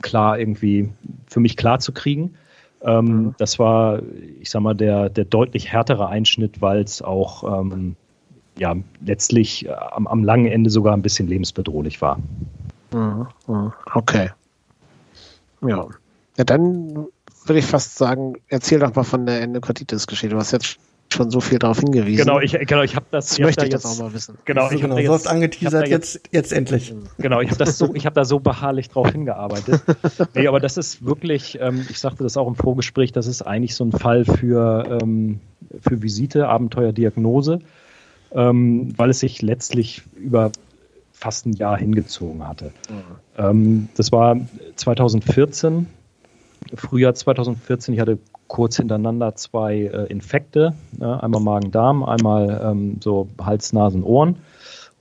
klar irgendwie für mich klar zu kriegen. Ähm, mhm. Das war, ich sag mal, der, der deutlich härtere Einschnitt, weil es auch ähm, ja, letztlich äh, am, am, langen Ende sogar ein bisschen lebensbedrohlich war. Mhm. Mhm. Okay. Ja. Ja, dann würde ich fast sagen, erzähl doch mal von der Endokarditis-Geschichte. Du hast jetzt schon so viel darauf hingewiesen. Genau, ich, genau, ich habe das. das ich möchte da ich jetzt, das auch mal wissen. Genau, ich genau, du hast angeteasert, jetzt, jetzt, jetzt endlich. Genau, ich habe das so, ich habe da so beharrlich drauf hingearbeitet. nee, aber das ist wirklich, ähm, ich sagte das auch im Vorgespräch, das ist eigentlich so ein Fall für, ähm, für Visite, Abenteuerdiagnose, ähm, weil es sich letztlich über fast ein Jahr hingezogen hatte. Mhm. Ähm, das war 2014, Frühjahr 2014. Ich hatte kurz hintereinander zwei äh, Infekte, äh, einmal Magen-Darm, einmal ähm, so Hals, Nasen, Ohren.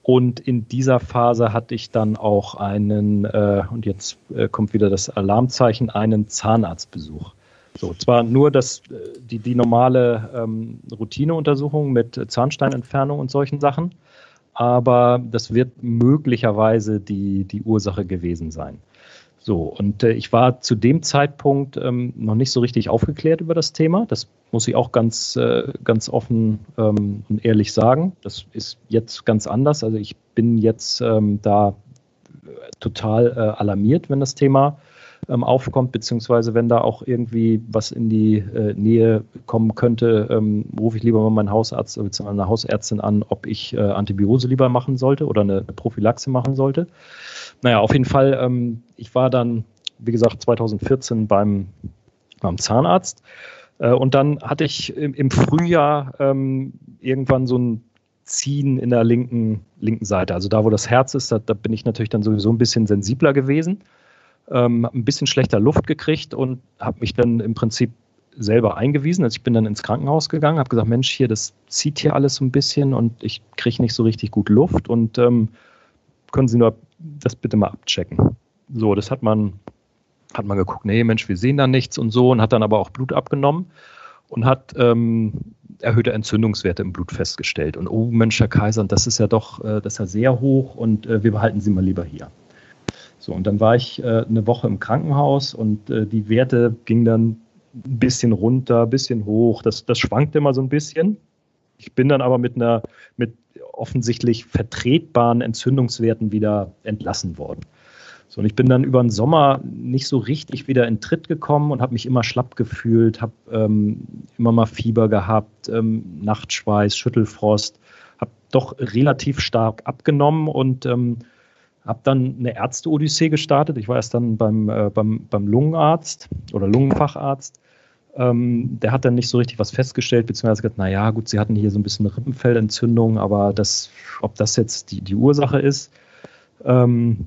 Und in dieser Phase hatte ich dann auch einen, äh, und jetzt äh, kommt wieder das Alarmzeichen, einen Zahnarztbesuch. So, zwar nur das, äh, die, die normale ähm, Routineuntersuchung mit Zahnsteinentfernung und solchen Sachen, aber das wird möglicherweise die, die Ursache gewesen sein. So, und äh, ich war zu dem Zeitpunkt ähm, noch nicht so richtig aufgeklärt über das Thema. Das muss ich auch ganz, äh, ganz offen ähm, und ehrlich sagen. Das ist jetzt ganz anders. Also ich bin jetzt ähm, da äh, total äh, alarmiert, wenn das Thema ähm, aufkommt, beziehungsweise wenn da auch irgendwie was in die äh, Nähe kommen könnte, ähm, rufe ich lieber mal meinen Hausarzt bzw. eine Hausärztin an, ob ich äh, Antibiose lieber machen sollte oder eine, eine Prophylaxe machen sollte. Naja, auf jeden Fall, ähm, ich war dann, wie gesagt, 2014 beim, beim Zahnarzt. Äh, und dann hatte ich im, im Frühjahr ähm, irgendwann so ein Ziehen in der linken, linken Seite. Also da, wo das Herz ist, da, da bin ich natürlich dann sowieso ein bisschen sensibler gewesen. Ähm, ein bisschen schlechter Luft gekriegt und habe mich dann im Prinzip selber eingewiesen. Also ich bin dann ins Krankenhaus gegangen, habe gesagt, Mensch, hier, das zieht hier alles so ein bisschen und ich kriege nicht so richtig gut Luft und ähm, können Sie nur das bitte mal abchecken. So, das hat man, hat man geguckt, nee, Mensch, wir sehen da nichts und so und hat dann aber auch Blut abgenommen und hat ähm, erhöhte Entzündungswerte im Blut festgestellt. Und oh Mensch, Herr Kaiser, das ist ja doch, äh, das ist ja sehr hoch und äh, wir behalten Sie mal lieber hier. So, und dann war ich äh, eine Woche im Krankenhaus und äh, die Werte gingen dann ein bisschen runter, ein bisschen hoch. Das, das schwankte immer so ein bisschen. Ich bin dann aber mit einer, mit offensichtlich vertretbaren Entzündungswerten wieder entlassen worden. So, und ich bin dann über den Sommer nicht so richtig wieder in Tritt gekommen und habe mich immer schlapp gefühlt, habe ähm, immer mal Fieber gehabt, ähm, Nachtschweiß, Schüttelfrost, habe doch relativ stark abgenommen und ähm, habe dann eine Ärzte-Odyssee gestartet. Ich war erst dann beim, äh, beim, beim Lungenarzt oder Lungenfacharzt ähm, der hat dann nicht so richtig was festgestellt, beziehungsweise gesagt, naja, gut, sie hatten hier so ein bisschen eine Rippenfellentzündung, aber das, ob das jetzt die, die Ursache ist. Ähm,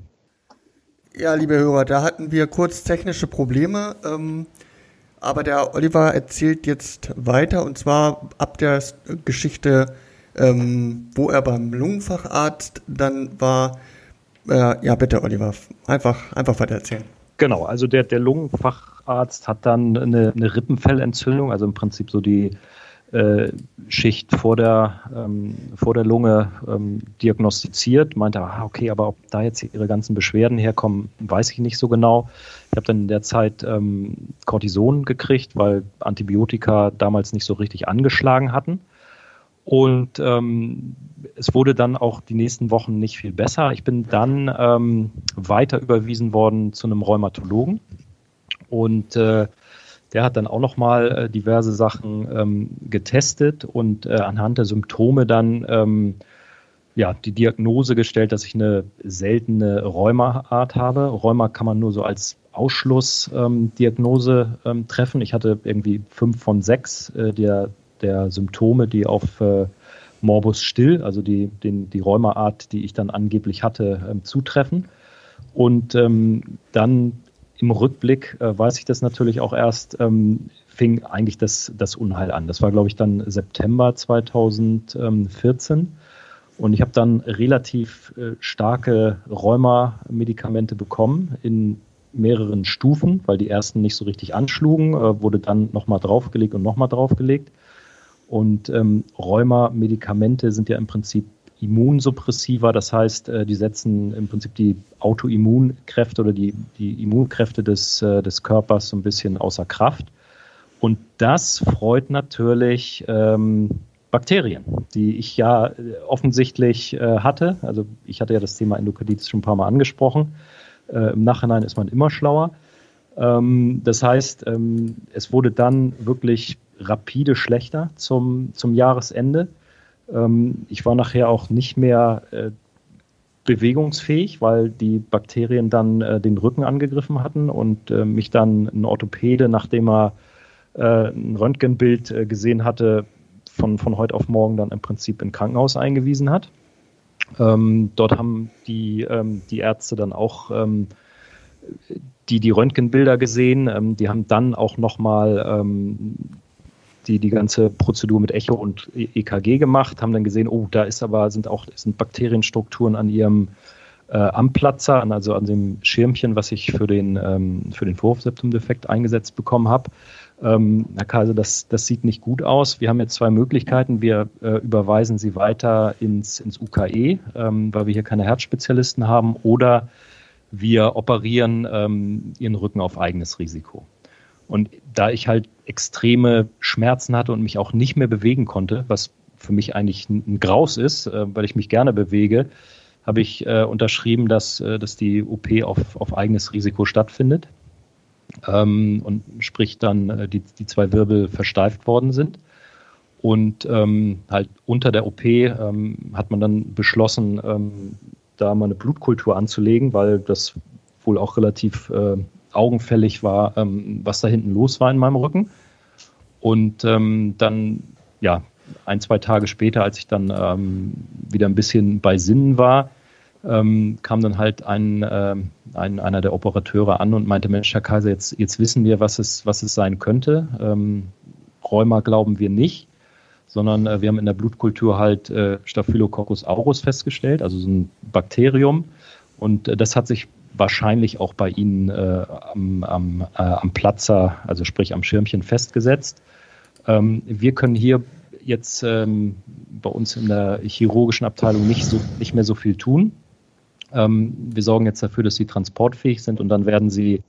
ja, liebe Hörer, da hatten wir kurz technische Probleme, ähm, aber der Oliver erzählt jetzt weiter und zwar ab der Geschichte ähm, wo er beim Lungenfacharzt dann war. Äh, ja, bitte, Oliver, einfach, einfach weiter erzählen. Genau, also der, der Lungenfacharzt hat dann eine, eine Rippenfellentzündung, also im Prinzip so die äh, Schicht vor der, ähm, vor der Lunge ähm, diagnostiziert, meinte, ah, okay, aber ob da jetzt ihre ganzen Beschwerden herkommen, weiß ich nicht so genau. Ich habe dann in der Zeit ähm, gekriegt, weil Antibiotika damals nicht so richtig angeschlagen hatten. Und ähm, es wurde dann auch die nächsten Wochen nicht viel besser. Ich bin dann ähm, weiter überwiesen worden zu einem Rheumatologen. Und äh, der hat dann auch nochmal äh, diverse Sachen ähm, getestet und äh, anhand der Symptome dann ähm, ja, die Diagnose gestellt, dass ich eine seltene Rheumaart habe. Rheuma kann man nur so als Ausschlussdiagnose ähm, ähm, treffen. Ich hatte irgendwie fünf von sechs äh, der der Symptome, die auf äh, Morbus Still, also die, den, die Rheumaart, die ich dann angeblich hatte, ähm, zutreffen. Und ähm, dann im Rückblick äh, weiß ich das natürlich auch erst, ähm, fing eigentlich das, das Unheil an. Das war, glaube ich, dann September 2014. Und ich habe dann relativ äh, starke Rheuma-Medikamente bekommen in mehreren Stufen, weil die ersten nicht so richtig anschlugen, äh, wurde dann nochmal draufgelegt und nochmal draufgelegt. Und ähm, Rheuma-Medikamente sind ja im Prinzip Immunsuppressiva, das heißt, äh, die setzen im Prinzip die Autoimmunkräfte oder die, die Immunkräfte des, äh, des Körpers so ein bisschen außer Kraft. Und das freut natürlich ähm, Bakterien, die ich ja äh, offensichtlich äh, hatte. Also ich hatte ja das Thema Endokarditis schon ein paar Mal angesprochen. Äh, Im Nachhinein ist man immer schlauer. Ähm, das heißt, ähm, es wurde dann wirklich rapide schlechter zum, zum Jahresende. Ähm, ich war nachher auch nicht mehr äh, bewegungsfähig, weil die Bakterien dann äh, den Rücken angegriffen hatten und äh, mich dann ein Orthopäde, nachdem er äh, ein Röntgenbild äh, gesehen hatte, von, von heute auf morgen dann im Prinzip in Krankenhaus eingewiesen hat. Ähm, dort haben die, ähm, die Ärzte dann auch ähm, die, die Röntgenbilder gesehen. Ähm, die haben dann auch nochmal ähm, die die ganze Prozedur mit Echo und EKG gemacht, haben dann gesehen, oh, da ist aber sind auch sind Bakterienstrukturen an ihrem äh, Amplatzer, also an dem Schirmchen, was ich für den ähm, für den Vorhoffseptumdefekt eingesetzt bekommen habe. Ähm, Herr Kaiser, das, das sieht nicht gut aus. Wir haben jetzt zwei Möglichkeiten. Wir äh, überweisen Sie weiter ins, ins UKE, ähm, weil wir hier keine Herzspezialisten haben, oder wir operieren ähm, Ihren Rücken auf eigenes Risiko. Und da ich halt extreme Schmerzen hatte und mich auch nicht mehr bewegen konnte, was für mich eigentlich ein Graus ist, äh, weil ich mich gerne bewege, habe ich äh, unterschrieben, dass, äh, dass die OP auf, auf eigenes Risiko stattfindet. Ähm, und sprich dann äh, die, die zwei Wirbel versteift worden sind. Und ähm, halt unter der OP ähm, hat man dann beschlossen, ähm, da mal eine Blutkultur anzulegen, weil das wohl auch relativ äh, augenfällig war, ähm, was da hinten los war in meinem Rücken. Und ähm, dann, ja, ein, zwei Tage später, als ich dann ähm, wieder ein bisschen bei Sinnen war, ähm, kam dann halt ein, äh, ein, einer der Operateure an und meinte, Mensch, Herr Kaiser, jetzt, jetzt wissen wir, was es, was es sein könnte. Ähm, Rheuma glauben wir nicht, sondern äh, wir haben in der Blutkultur halt äh, Staphylococcus aureus festgestellt, also so ein Bakterium. Und äh, das hat sich wahrscheinlich auch bei Ihnen äh, am, am, äh, am Platzer, also sprich am Schirmchen festgesetzt. Ähm, wir können hier jetzt ähm, bei uns in der chirurgischen Abteilung nicht, so, nicht mehr so viel tun. Ähm, wir sorgen jetzt dafür, dass sie transportfähig sind und dann werden sie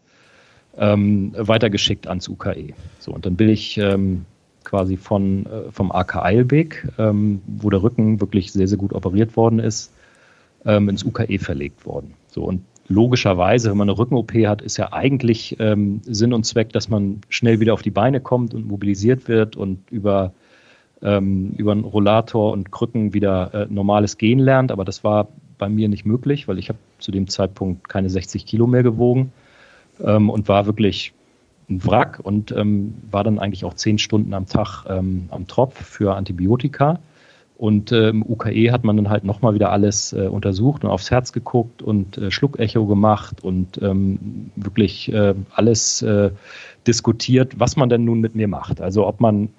ähm, weitergeschickt ans UKE. So, und dann bin ich ähm, quasi von, äh, vom AK Eilbeck, ähm, wo der Rücken wirklich sehr, sehr gut operiert worden ist, ins UKE verlegt worden. So, und logischerweise, wenn man eine Rücken-OP hat, ist ja eigentlich ähm, Sinn und Zweck, dass man schnell wieder auf die Beine kommt und mobilisiert wird und über, ähm, über einen Rollator und Krücken wieder äh, normales Gehen lernt. Aber das war bei mir nicht möglich, weil ich habe zu dem Zeitpunkt keine 60 Kilo mehr gewogen ähm, und war wirklich ein Wrack und ähm, war dann eigentlich auch zehn Stunden am Tag ähm, am Tropf für Antibiotika. Und äh, im UKE hat man dann halt nochmal wieder alles äh, untersucht und aufs Herz geguckt und äh, Schluckecho gemacht und ähm, wirklich äh, alles äh, diskutiert, was man denn nun mit mir macht. Also ob man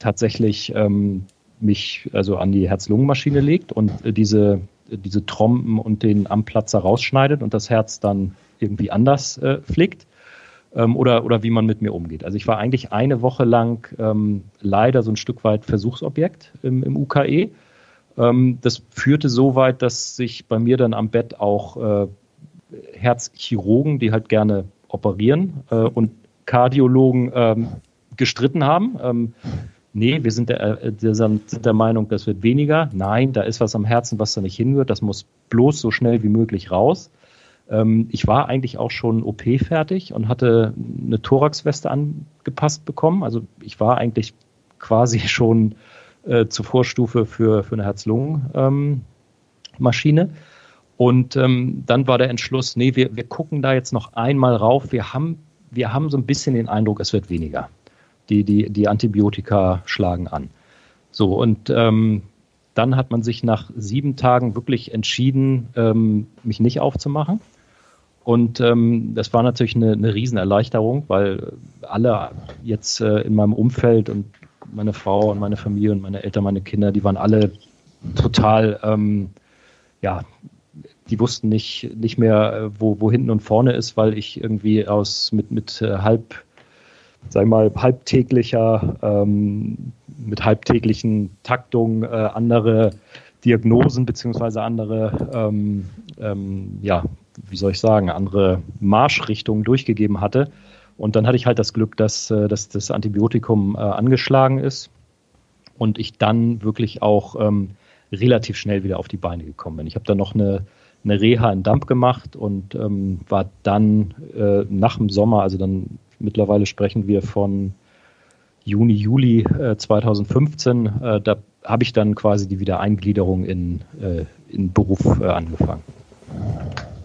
tatsächlich ähm, mich also an die Herz-Lungen-Maschine legt und äh, diese, diese Trompen und den Amplatzer rausschneidet und das Herz dann irgendwie anders flickt ähm, oder, oder wie man mit mir umgeht. Also ich war eigentlich eine Woche lang ähm, leider so ein Stück weit Versuchsobjekt im, im UKE. Ähm, das führte so weit, dass sich bei mir dann am Bett auch äh, Herzchirurgen, die halt gerne operieren äh, und Kardiologen ähm, gestritten haben. Ähm, nee, wir sind der, äh, sind der Meinung, das wird weniger. Nein, da ist was am Herzen, was da nicht hinhört. Das muss bloß so schnell wie möglich raus. Ähm, ich war eigentlich auch schon OP fertig und hatte eine Thoraxweste angepasst bekommen. Also ich war eigentlich quasi schon äh, zur Vorstufe für, für eine Herz-Lungen-Maschine. Ähm, und ähm, dann war der Entschluss, nee, wir, wir gucken da jetzt noch einmal rauf. Wir haben, wir haben so ein bisschen den Eindruck, es wird weniger. Die, die, die Antibiotika schlagen an. So, und ähm, dann hat man sich nach sieben Tagen wirklich entschieden, ähm, mich nicht aufzumachen. Und ähm, das war natürlich eine, eine Riesenerleichterung, weil alle jetzt äh, in meinem Umfeld und meine Frau und meine Familie und meine Eltern, meine Kinder, die waren alle total, ähm, ja, die wussten nicht, nicht mehr, äh, wo, wo hinten und vorne ist, weil ich irgendwie aus mit, mit äh, halb, sag mal, halbtäglicher, ähm, mit halbtäglichen Taktungen äh, andere Diagnosen beziehungsweise andere ähm, ähm, ja, wie soll ich sagen, andere Marschrichtungen durchgegeben hatte. Und dann hatte ich halt das Glück, dass, äh, dass das Antibiotikum äh, angeschlagen ist und ich dann wirklich auch ähm, relativ schnell wieder auf die Beine gekommen bin. Ich habe dann noch eine, eine Reha in Damp gemacht und ähm, war dann äh, nach dem Sommer, also dann mittlerweile sprechen wir von Juni, Juli äh, 2015, äh, da habe ich dann quasi die Wiedereingliederung in, äh, in Beruf angefangen.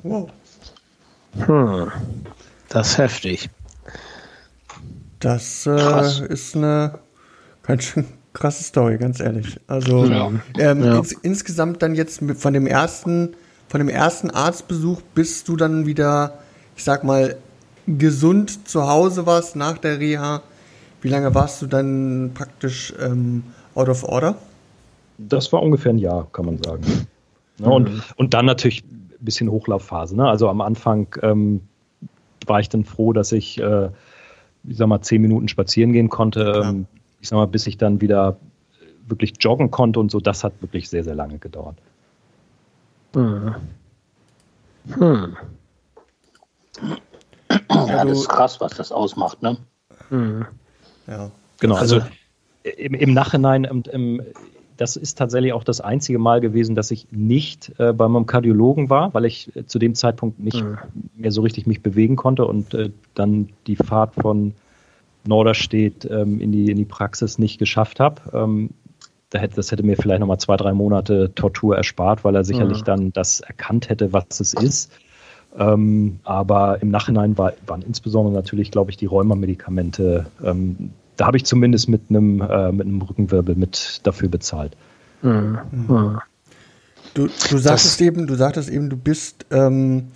Wow. Hm. Das ist heftig. Das äh, ist eine ganz schön krasse Story, ganz ehrlich. Also ja. Ähm, ja. Ins, insgesamt dann jetzt mit, von dem ersten, von dem ersten Arztbesuch bis du dann wieder, ich sag mal, gesund zu Hause warst nach der Reha. Wie lange warst du dann praktisch ähm, out of order? Das war ungefähr ein Jahr, kann man sagen. Ja, und, mhm. und dann natürlich bisschen Hochlaufphase. Ne? Also am Anfang ähm, war ich dann froh, dass ich, äh, ich sag mal, zehn Minuten spazieren gehen konnte. Ähm, ich sag mal, bis ich dann wieder wirklich joggen konnte und so. Das hat wirklich sehr, sehr lange gedauert. Hm. Hm. Ja, das ist krass, was das ausmacht, ne? Hm. Ja. Genau, also, also im, im Nachhinein, im, im, das ist tatsächlich auch das einzige Mal gewesen, dass ich nicht äh, bei meinem Kardiologen war, weil ich äh, zu dem Zeitpunkt nicht mhm. mehr so richtig mich bewegen konnte und äh, dann die Fahrt von Norderstedt ähm, in, die, in die Praxis nicht geschafft habe. Ähm, da hätte, das hätte mir vielleicht nochmal zwei, drei Monate Tortur erspart, weil er sicherlich mhm. dann das erkannt hätte, was es ist. Ähm, aber im Nachhinein war, waren insbesondere natürlich, glaube ich, die Rheumamedikamente ähm, da habe ich zumindest mit einem, äh, mit einem Rückenwirbel mit dafür bezahlt. Mhm. Mhm. Du, du sagtest das, eben, du sagtest eben, du bist ähm,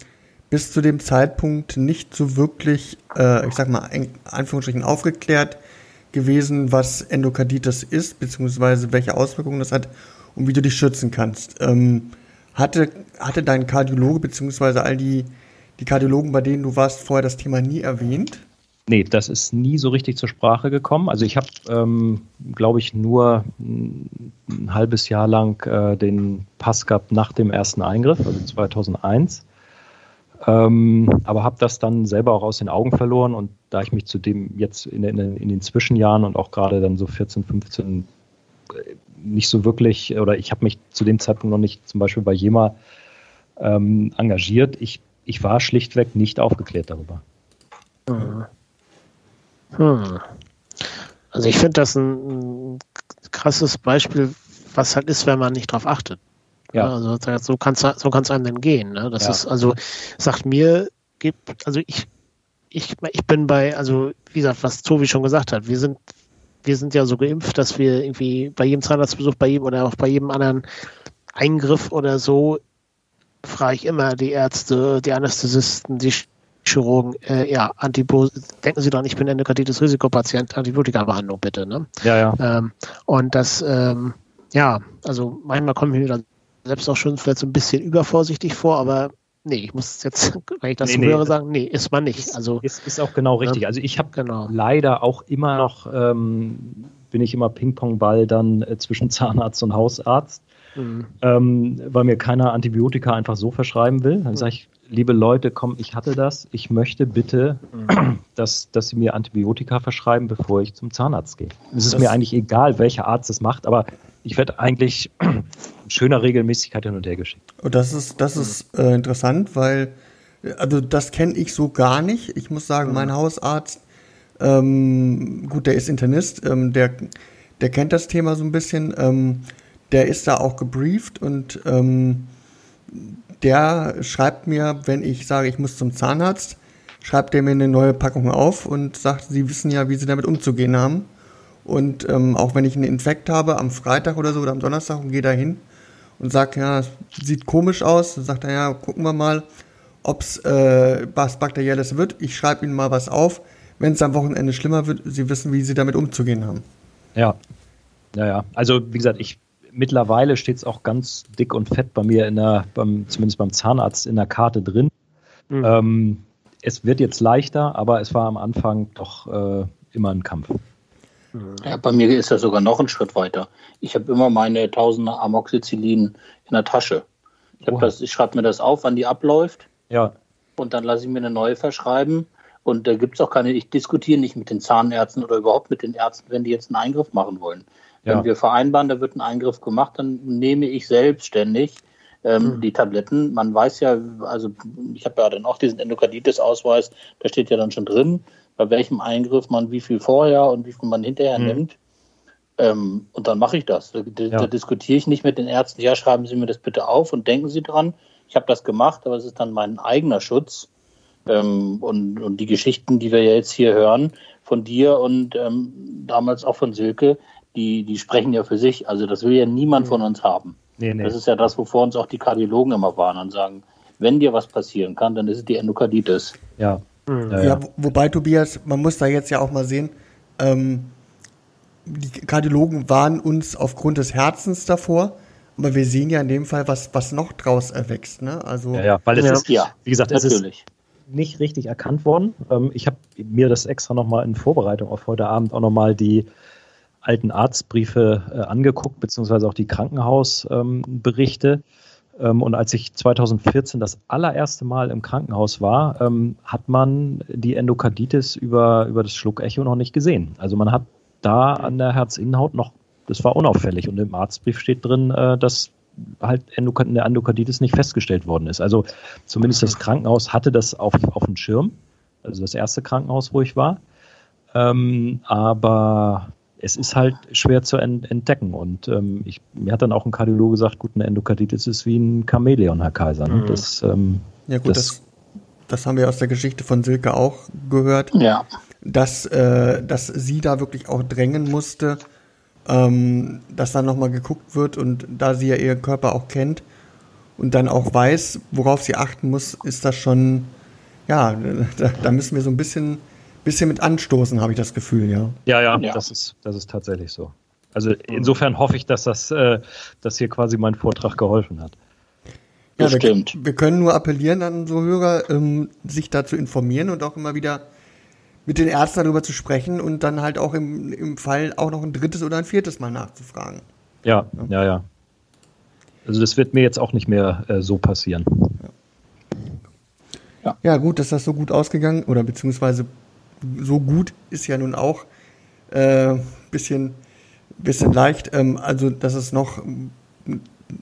bis zu dem Zeitpunkt nicht so wirklich, äh, ich sag mal, in Anführungsstrichen aufgeklärt gewesen, was Endokarditis ist, beziehungsweise welche Auswirkungen das hat und wie du dich schützen kannst. Ähm, hatte, hatte dein Kardiologe, beziehungsweise all die, die Kardiologen, bei denen du warst, vorher das Thema nie erwähnt? Nee, das ist nie so richtig zur Sprache gekommen. Also ich habe, ähm, glaube ich, nur ein, halbes Jahr lang äh, den Pass gehabt nach dem ersten Eingriff, also 2001. Ähm, aber habe das dann selber auch aus den Augen verloren und da ich mich zudem jetzt in, in, in den Zwischenjahren und auch gerade dann so 14, 15 äh, nicht so wirklich, oder ich habe mich zu dem Zeitpunkt noch nicht zum Beispiel bei JEMA ähm, engagiert. Ich, ich war schlichtweg nicht aufgeklärt darüber. Mhm. Hm. Also ich finde das ein, krasses Beispiel, was halt ist, wenn man nicht drauf achtet. Ja. Also so kann es so kann's einem dann gehen. Ne? Das ja. ist, also sagt mir, gibt, also ich, ich, ich bin bei, also wie gesagt, was Tobi schon gesagt hat, wir sind, wir sind ja so geimpft, dass wir irgendwie bei jedem Zahnarztbesuch, bei jedem oder auch bei jedem anderen Eingriff oder so, frage ich immer die Ärzte, die Anästhesisten, die Chirurgen, äh, ja, Antibio denken Sie doch, ich bin Endokarditis-Risikopatient, Antibiotika-Behandlung bitte. Ne? Ja, ja. Ähm, und das, ähm, ja, also manchmal komme ich mir dann selbst auch schon vielleicht so ein bisschen übervorsichtig vor, aber nee, ich muss jetzt, wenn ich das nee, so nee, höre, sagen, nee, ist man nicht. Ist, also ist, ist auch genau richtig. Also ich habe genau. leider auch immer noch, ähm, bin ich immer Ping-Pong-Ball dann äh, zwischen Zahnarzt und Hausarzt. Mhm. Ähm, weil mir keiner Antibiotika einfach so verschreiben will. Dann mhm. sage ich, liebe Leute, komm, ich hatte das. Ich möchte bitte, mhm. dass, dass Sie mir Antibiotika verschreiben, bevor ich zum Zahnarzt gehe. Es ist das mir eigentlich egal, welcher Arzt es macht, aber ich werde eigentlich in schöner Regelmäßigkeit hin und her geschickt. Und das ist, das ist äh, interessant, weil, also das kenne ich so gar nicht. Ich muss sagen, mein Hausarzt, ähm, gut, der ist Internist, ähm, der, der kennt das Thema so ein bisschen. Ähm, der ist da auch gebrieft und ähm, der schreibt mir, wenn ich sage, ich muss zum Zahnarzt, schreibt der mir eine neue Packung auf und sagt, sie wissen ja, wie sie damit umzugehen haben. Und ähm, auch wenn ich einen Infekt habe am Freitag oder so oder am Donnerstag und gehe da hin und sage, ja, sieht komisch aus, dann sagt er, ja, gucken wir mal, ob es äh, was Bakterielles wird. Ich schreibe Ihnen mal was auf. Wenn es am Wochenende schlimmer wird, Sie wissen, wie Sie damit umzugehen haben. Ja. Ja, ja. Also, wie gesagt, ich mittlerweile steht es auch ganz dick und fett bei mir in der, beim, zumindest beim Zahnarzt in der Karte drin. Mhm. Ähm, es wird jetzt leichter, aber es war am Anfang doch äh, immer ein Kampf. Ja, bei mir ist das sogar noch ein Schritt weiter. Ich habe immer meine Tausender Amoxicillin in der Tasche. Ich, ich schreibe mir das auf, wann die abläuft. Ja. Und dann lasse ich mir eine neue verschreiben. Und da gibt es auch keine, ich diskutiere nicht mit den Zahnärzten oder überhaupt mit den Ärzten, wenn die jetzt einen Eingriff machen wollen. Ja. Wenn wir vereinbaren, da wird ein Eingriff gemacht, dann nehme ich selbstständig ähm, mhm. die Tabletten. Man weiß ja, also ich habe ja dann auch diesen Endokarditis-Ausweis, da steht ja dann schon drin, bei welchem Eingriff man wie viel vorher und wie viel man hinterher mhm. nimmt. Ähm, und dann mache ich das. Da, da, ja. da, diskutiere ich nicht mit den Ärzten, ja, schreiben Sie mir das bitte auf und denken Sie dran. Ich habe das gemacht, aber es ist dann mein eigener Schutz. Ähm, und, und die Geschichten, die wir ja jetzt hier hören, von dir und ähm, damals auch von Silke, die, die sprechen ja für sich. Also das will ja niemand von uns haben. Nee, nee. Das ist ja das, wovor uns auch die Kardiologen immer warnen und sagen, wenn dir was passieren kann, dann ist es die Endokarditis. Ja. Mhm. Ja, ja. wobei, Tobias, man muss da jetzt ja auch mal sehen, ähm, die Kardiologen warnen uns aufgrund des Herzens davor, aber wir sehen ja in dem Fall, was, was noch draus erwächst. Ne? Also, ja, ja, weil es ja. ist, ja, wie gesagt, es natürlich. ist nicht richtig erkannt worden. Ähm, ich habe mir das extra nochmal in Vorbereitung auf heute Abend auch nochmal die alten Arztbriefe äh, angeguckt, beziehungsweise auch die Krankenhausberichte. Ähm, ähm, und als ich 2014 das allererste Mal im Krankenhaus war, ähm, hat man die Endokarditis über, über das Schluckecho noch nicht gesehen. Also man hat da an der Herzinnenhaut noch, das war unauffällig. Und im Arztbrief steht drin, äh, dass halt eine Endokarditis nicht festgestellt worden ist. Also zumindest das Krankenhaus hatte das auf, auf dem Schirm. Also das erste Krankenhaus, wo ich war. Ähm, aber es ist halt schwer zu entdecken. Und ähm, ich, mir hat dann auch ein Kardiologe gesagt, gut, eine Endokarditis ist wie ein Chamäleon, Herr Kaiser. Ne? Mhm. Das, ähm, ja gut, das, das, das, haben wir aus der Geschichte von Silke auch gehört, ja. dass, äh, dass sie da wirklich auch drängen musste, ähm, dass dann nochmal geguckt wird und da sie ja ihren Körper auch kennt und dann auch weiß, worauf sie achten muss, ist das schon, ja, da, da müssen wir so ein bisschen bisschen mit anstoßen, habe ich das Gefühl, ja. Ja, ja, ja, Das, ist, das ist tatsächlich so. Also insofern hoffe ich, dass das äh, dass hier quasi mein Vortrag geholfen hat. Ja, das stimmt. Wir, wir, können nur appellieren an so Hörer, ähm, sich da zu informieren und auch immer wieder mit den Ärzten darüber zu sprechen und dann halt auch im, im Fall auch noch ein drittes oder ein viertes Mal nachzufragen. Ja, ja, ja. ja. Also das wird mir jetzt auch nicht mehr äh, so passieren. Ja. ja, gut, dass das so gut ausgegangen oder beziehungsweise so gut ist ja nun auch äh, bisschen, bisschen leicht. Ähm, also, dass es noch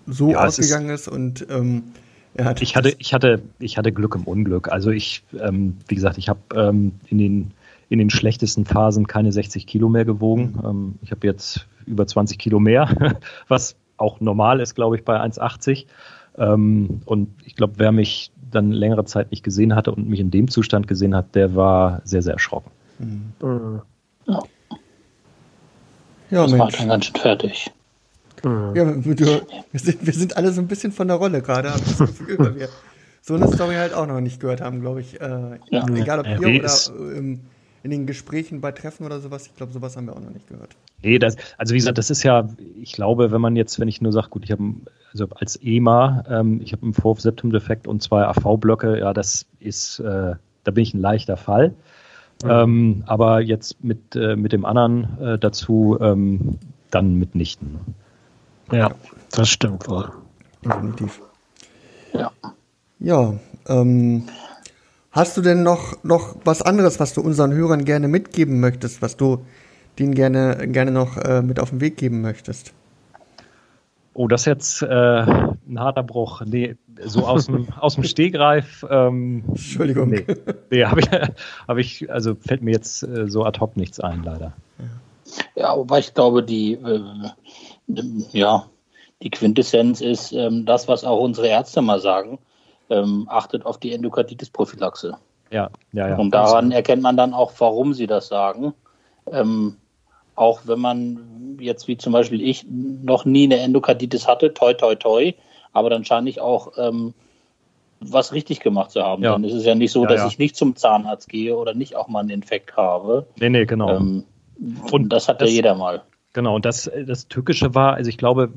so ja, ausgegangen ist, ist, und ähm, hat ich hatte, ich hatte, ich hatte Glück im Unglück. Also ich, ähm, wie gesagt, ich habe ähm, in den in den schlechtesten Phasen keine 60 Kilo mehr gewogen. Ähm, ich habe jetzt über 20 Kilo mehr, was auch normal ist, glaube ich, bei 1,80. Ähm, und ich glaube, wer mich dann längere Zeit nicht gesehen hatte und mich in dem Zustand gesehen hat, der war sehr, sehr erschrocken. Mhm. Ja. Ja, das Mensch. war dann ganz schön fertig. Mhm. Ja, wir, sind, wir sind alle so ein bisschen von der Rolle gerade, habe ich das Gefühl, weil wir so eine Story halt auch noch nicht gehört haben, glaube ich. Äh, ja. Egal ob hier oder im, in den Gesprächen bei Treffen oder sowas? Ich glaube, sowas haben wir auch noch nicht gehört. Nee, das, also wie gesagt, das ist ja, ich glaube, wenn man jetzt, wenn ich nur sage, gut, ich habe also als EMA, ähm, ich habe einen Vorhof-Septum-Defekt und zwei AV-Blöcke, ja, das ist, äh, da bin ich ein leichter Fall. Mhm. Ähm, aber jetzt mit, äh, mit dem anderen äh, dazu ähm, dann mitnichten. Ja, das stimmt wohl. Definitiv. Ja. Ja, ähm, hast du denn noch, noch was anderes, was du unseren Hörern gerne mitgeben möchtest, was du denen gerne, gerne noch äh, mit auf den Weg geben möchtest? Oh, das ist jetzt äh, ein harter Bruch. Nee, so aus dem, aus dem Stegreif. Ähm, Entschuldigung. Nee, nee habe ich, hab ich, also fällt mir jetzt äh, so ad hoc nichts ein, leider. Ja, aber ich glaube, die, äh, ja, die Quintessenz ist ähm, das, was auch unsere Ärzte mal sagen. Ähm, achtet auf die Endokarditis-Prophylaxe. Ja, ja, ja. Und daran erkennt man dann auch, warum sie das sagen. Ähm, auch wenn man jetzt wie zum Beispiel ich noch nie eine Endokarditis hatte, toi toi toi, aber dann scheine ich auch ähm, was richtig gemacht zu haben. Ja. Dann ist es ja nicht so, ja, dass ja. ich nicht zum Zahnarzt gehe oder nicht auch mal einen Infekt habe. Nee, nee, genau. Ähm, und das hat das, ja jeder mal. Genau, und das, das Tückische war, also ich glaube,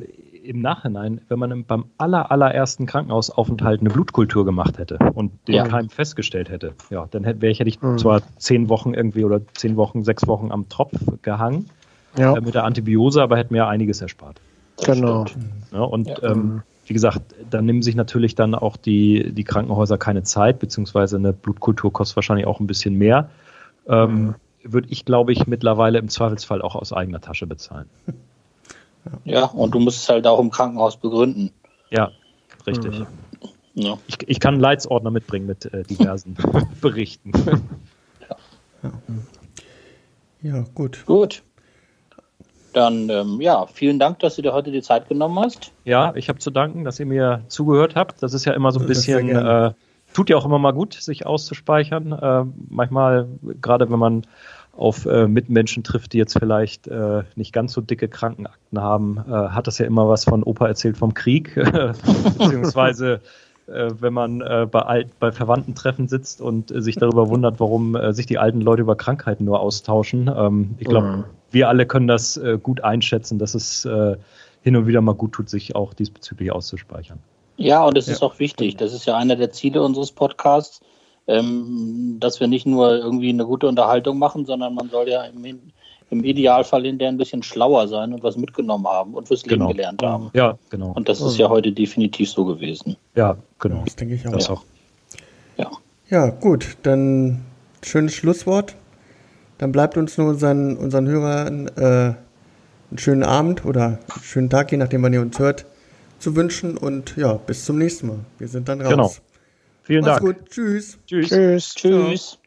im Nachhinein, wenn man beim aller, allerersten Krankenhausaufenthalt eine Blutkultur gemacht hätte und den ja. Keim festgestellt hätte, ja, dann hätte, ich, hätte ich mhm. zwar zehn Wochen irgendwie oder zehn Wochen, sechs Wochen am Tropf gehangen ja. äh, mit der Antibiose, aber hätte mir einiges erspart. Genau. Ja, und. Ähm, wie gesagt, da nehmen sich natürlich dann auch die, die Krankenhäuser keine Zeit, beziehungsweise eine Blutkultur kostet wahrscheinlich auch ein bisschen mehr. Ähm, mhm. Würde ich, glaube ich, mittlerweile im Zweifelsfall auch aus eigener Tasche bezahlen. Ja, und du musst es halt auch im Krankenhaus begründen. Ja, richtig. Mhm. Ja. Ich, ich kann einen Leitsordner mitbringen mit äh, diversen Berichten. Ja. ja, gut. Gut. Dann, ähm, ja, vielen Dank, dass du dir heute die Zeit genommen hast. Ja, ich habe zu danken, dass ihr mir zugehört habt. Das ist ja immer so ein bisschen, äh, tut ja auch immer mal gut, sich auszuspeichern. Äh, manchmal, gerade wenn man auf äh, Mitmenschen trifft, die jetzt vielleicht äh, nicht ganz so dicke Krankenakten haben, äh, hat das ja immer was von Opa erzählt vom Krieg, beziehungsweise äh, wenn man äh, bei, alt, bei Verwandtentreffen sitzt und äh, sich darüber wundert, warum äh, sich die alten Leute über Krankheiten nur austauschen. Ähm, ich glaube, mhm. wir alle können das äh, gut einschätzen, dass es äh, hin und wieder mal gut tut, sich auch diesbezüglich auszuspeichern. Ja, und es ja. ist auch wichtig. Das ist ja einer der Ziele unseres Podcasts, ähm, dass wir nicht nur irgendwie eine gute Unterhaltung machen, sondern man soll ja im, im Idealfall hinterher ein bisschen schlauer sein und was mitgenommen haben und fürs Leben genau. gelernt haben. Ja, genau. Und das ist ja heute definitiv so gewesen. Ja, genau. Das denke ich auch. Das auch. Ja. Ja, gut. Dann schönes Schlusswort. Dann bleibt uns nur unseren, unseren Hörern äh, einen schönen Abend oder einen schönen Tag, je nachdem, wann ihr uns hört, zu wünschen. Und ja, bis zum nächsten Mal. Wir sind dann raus. Genau. Vielen Mach's Dank. gut. Tschüss. Tschüss. Tschüss. Tschüss.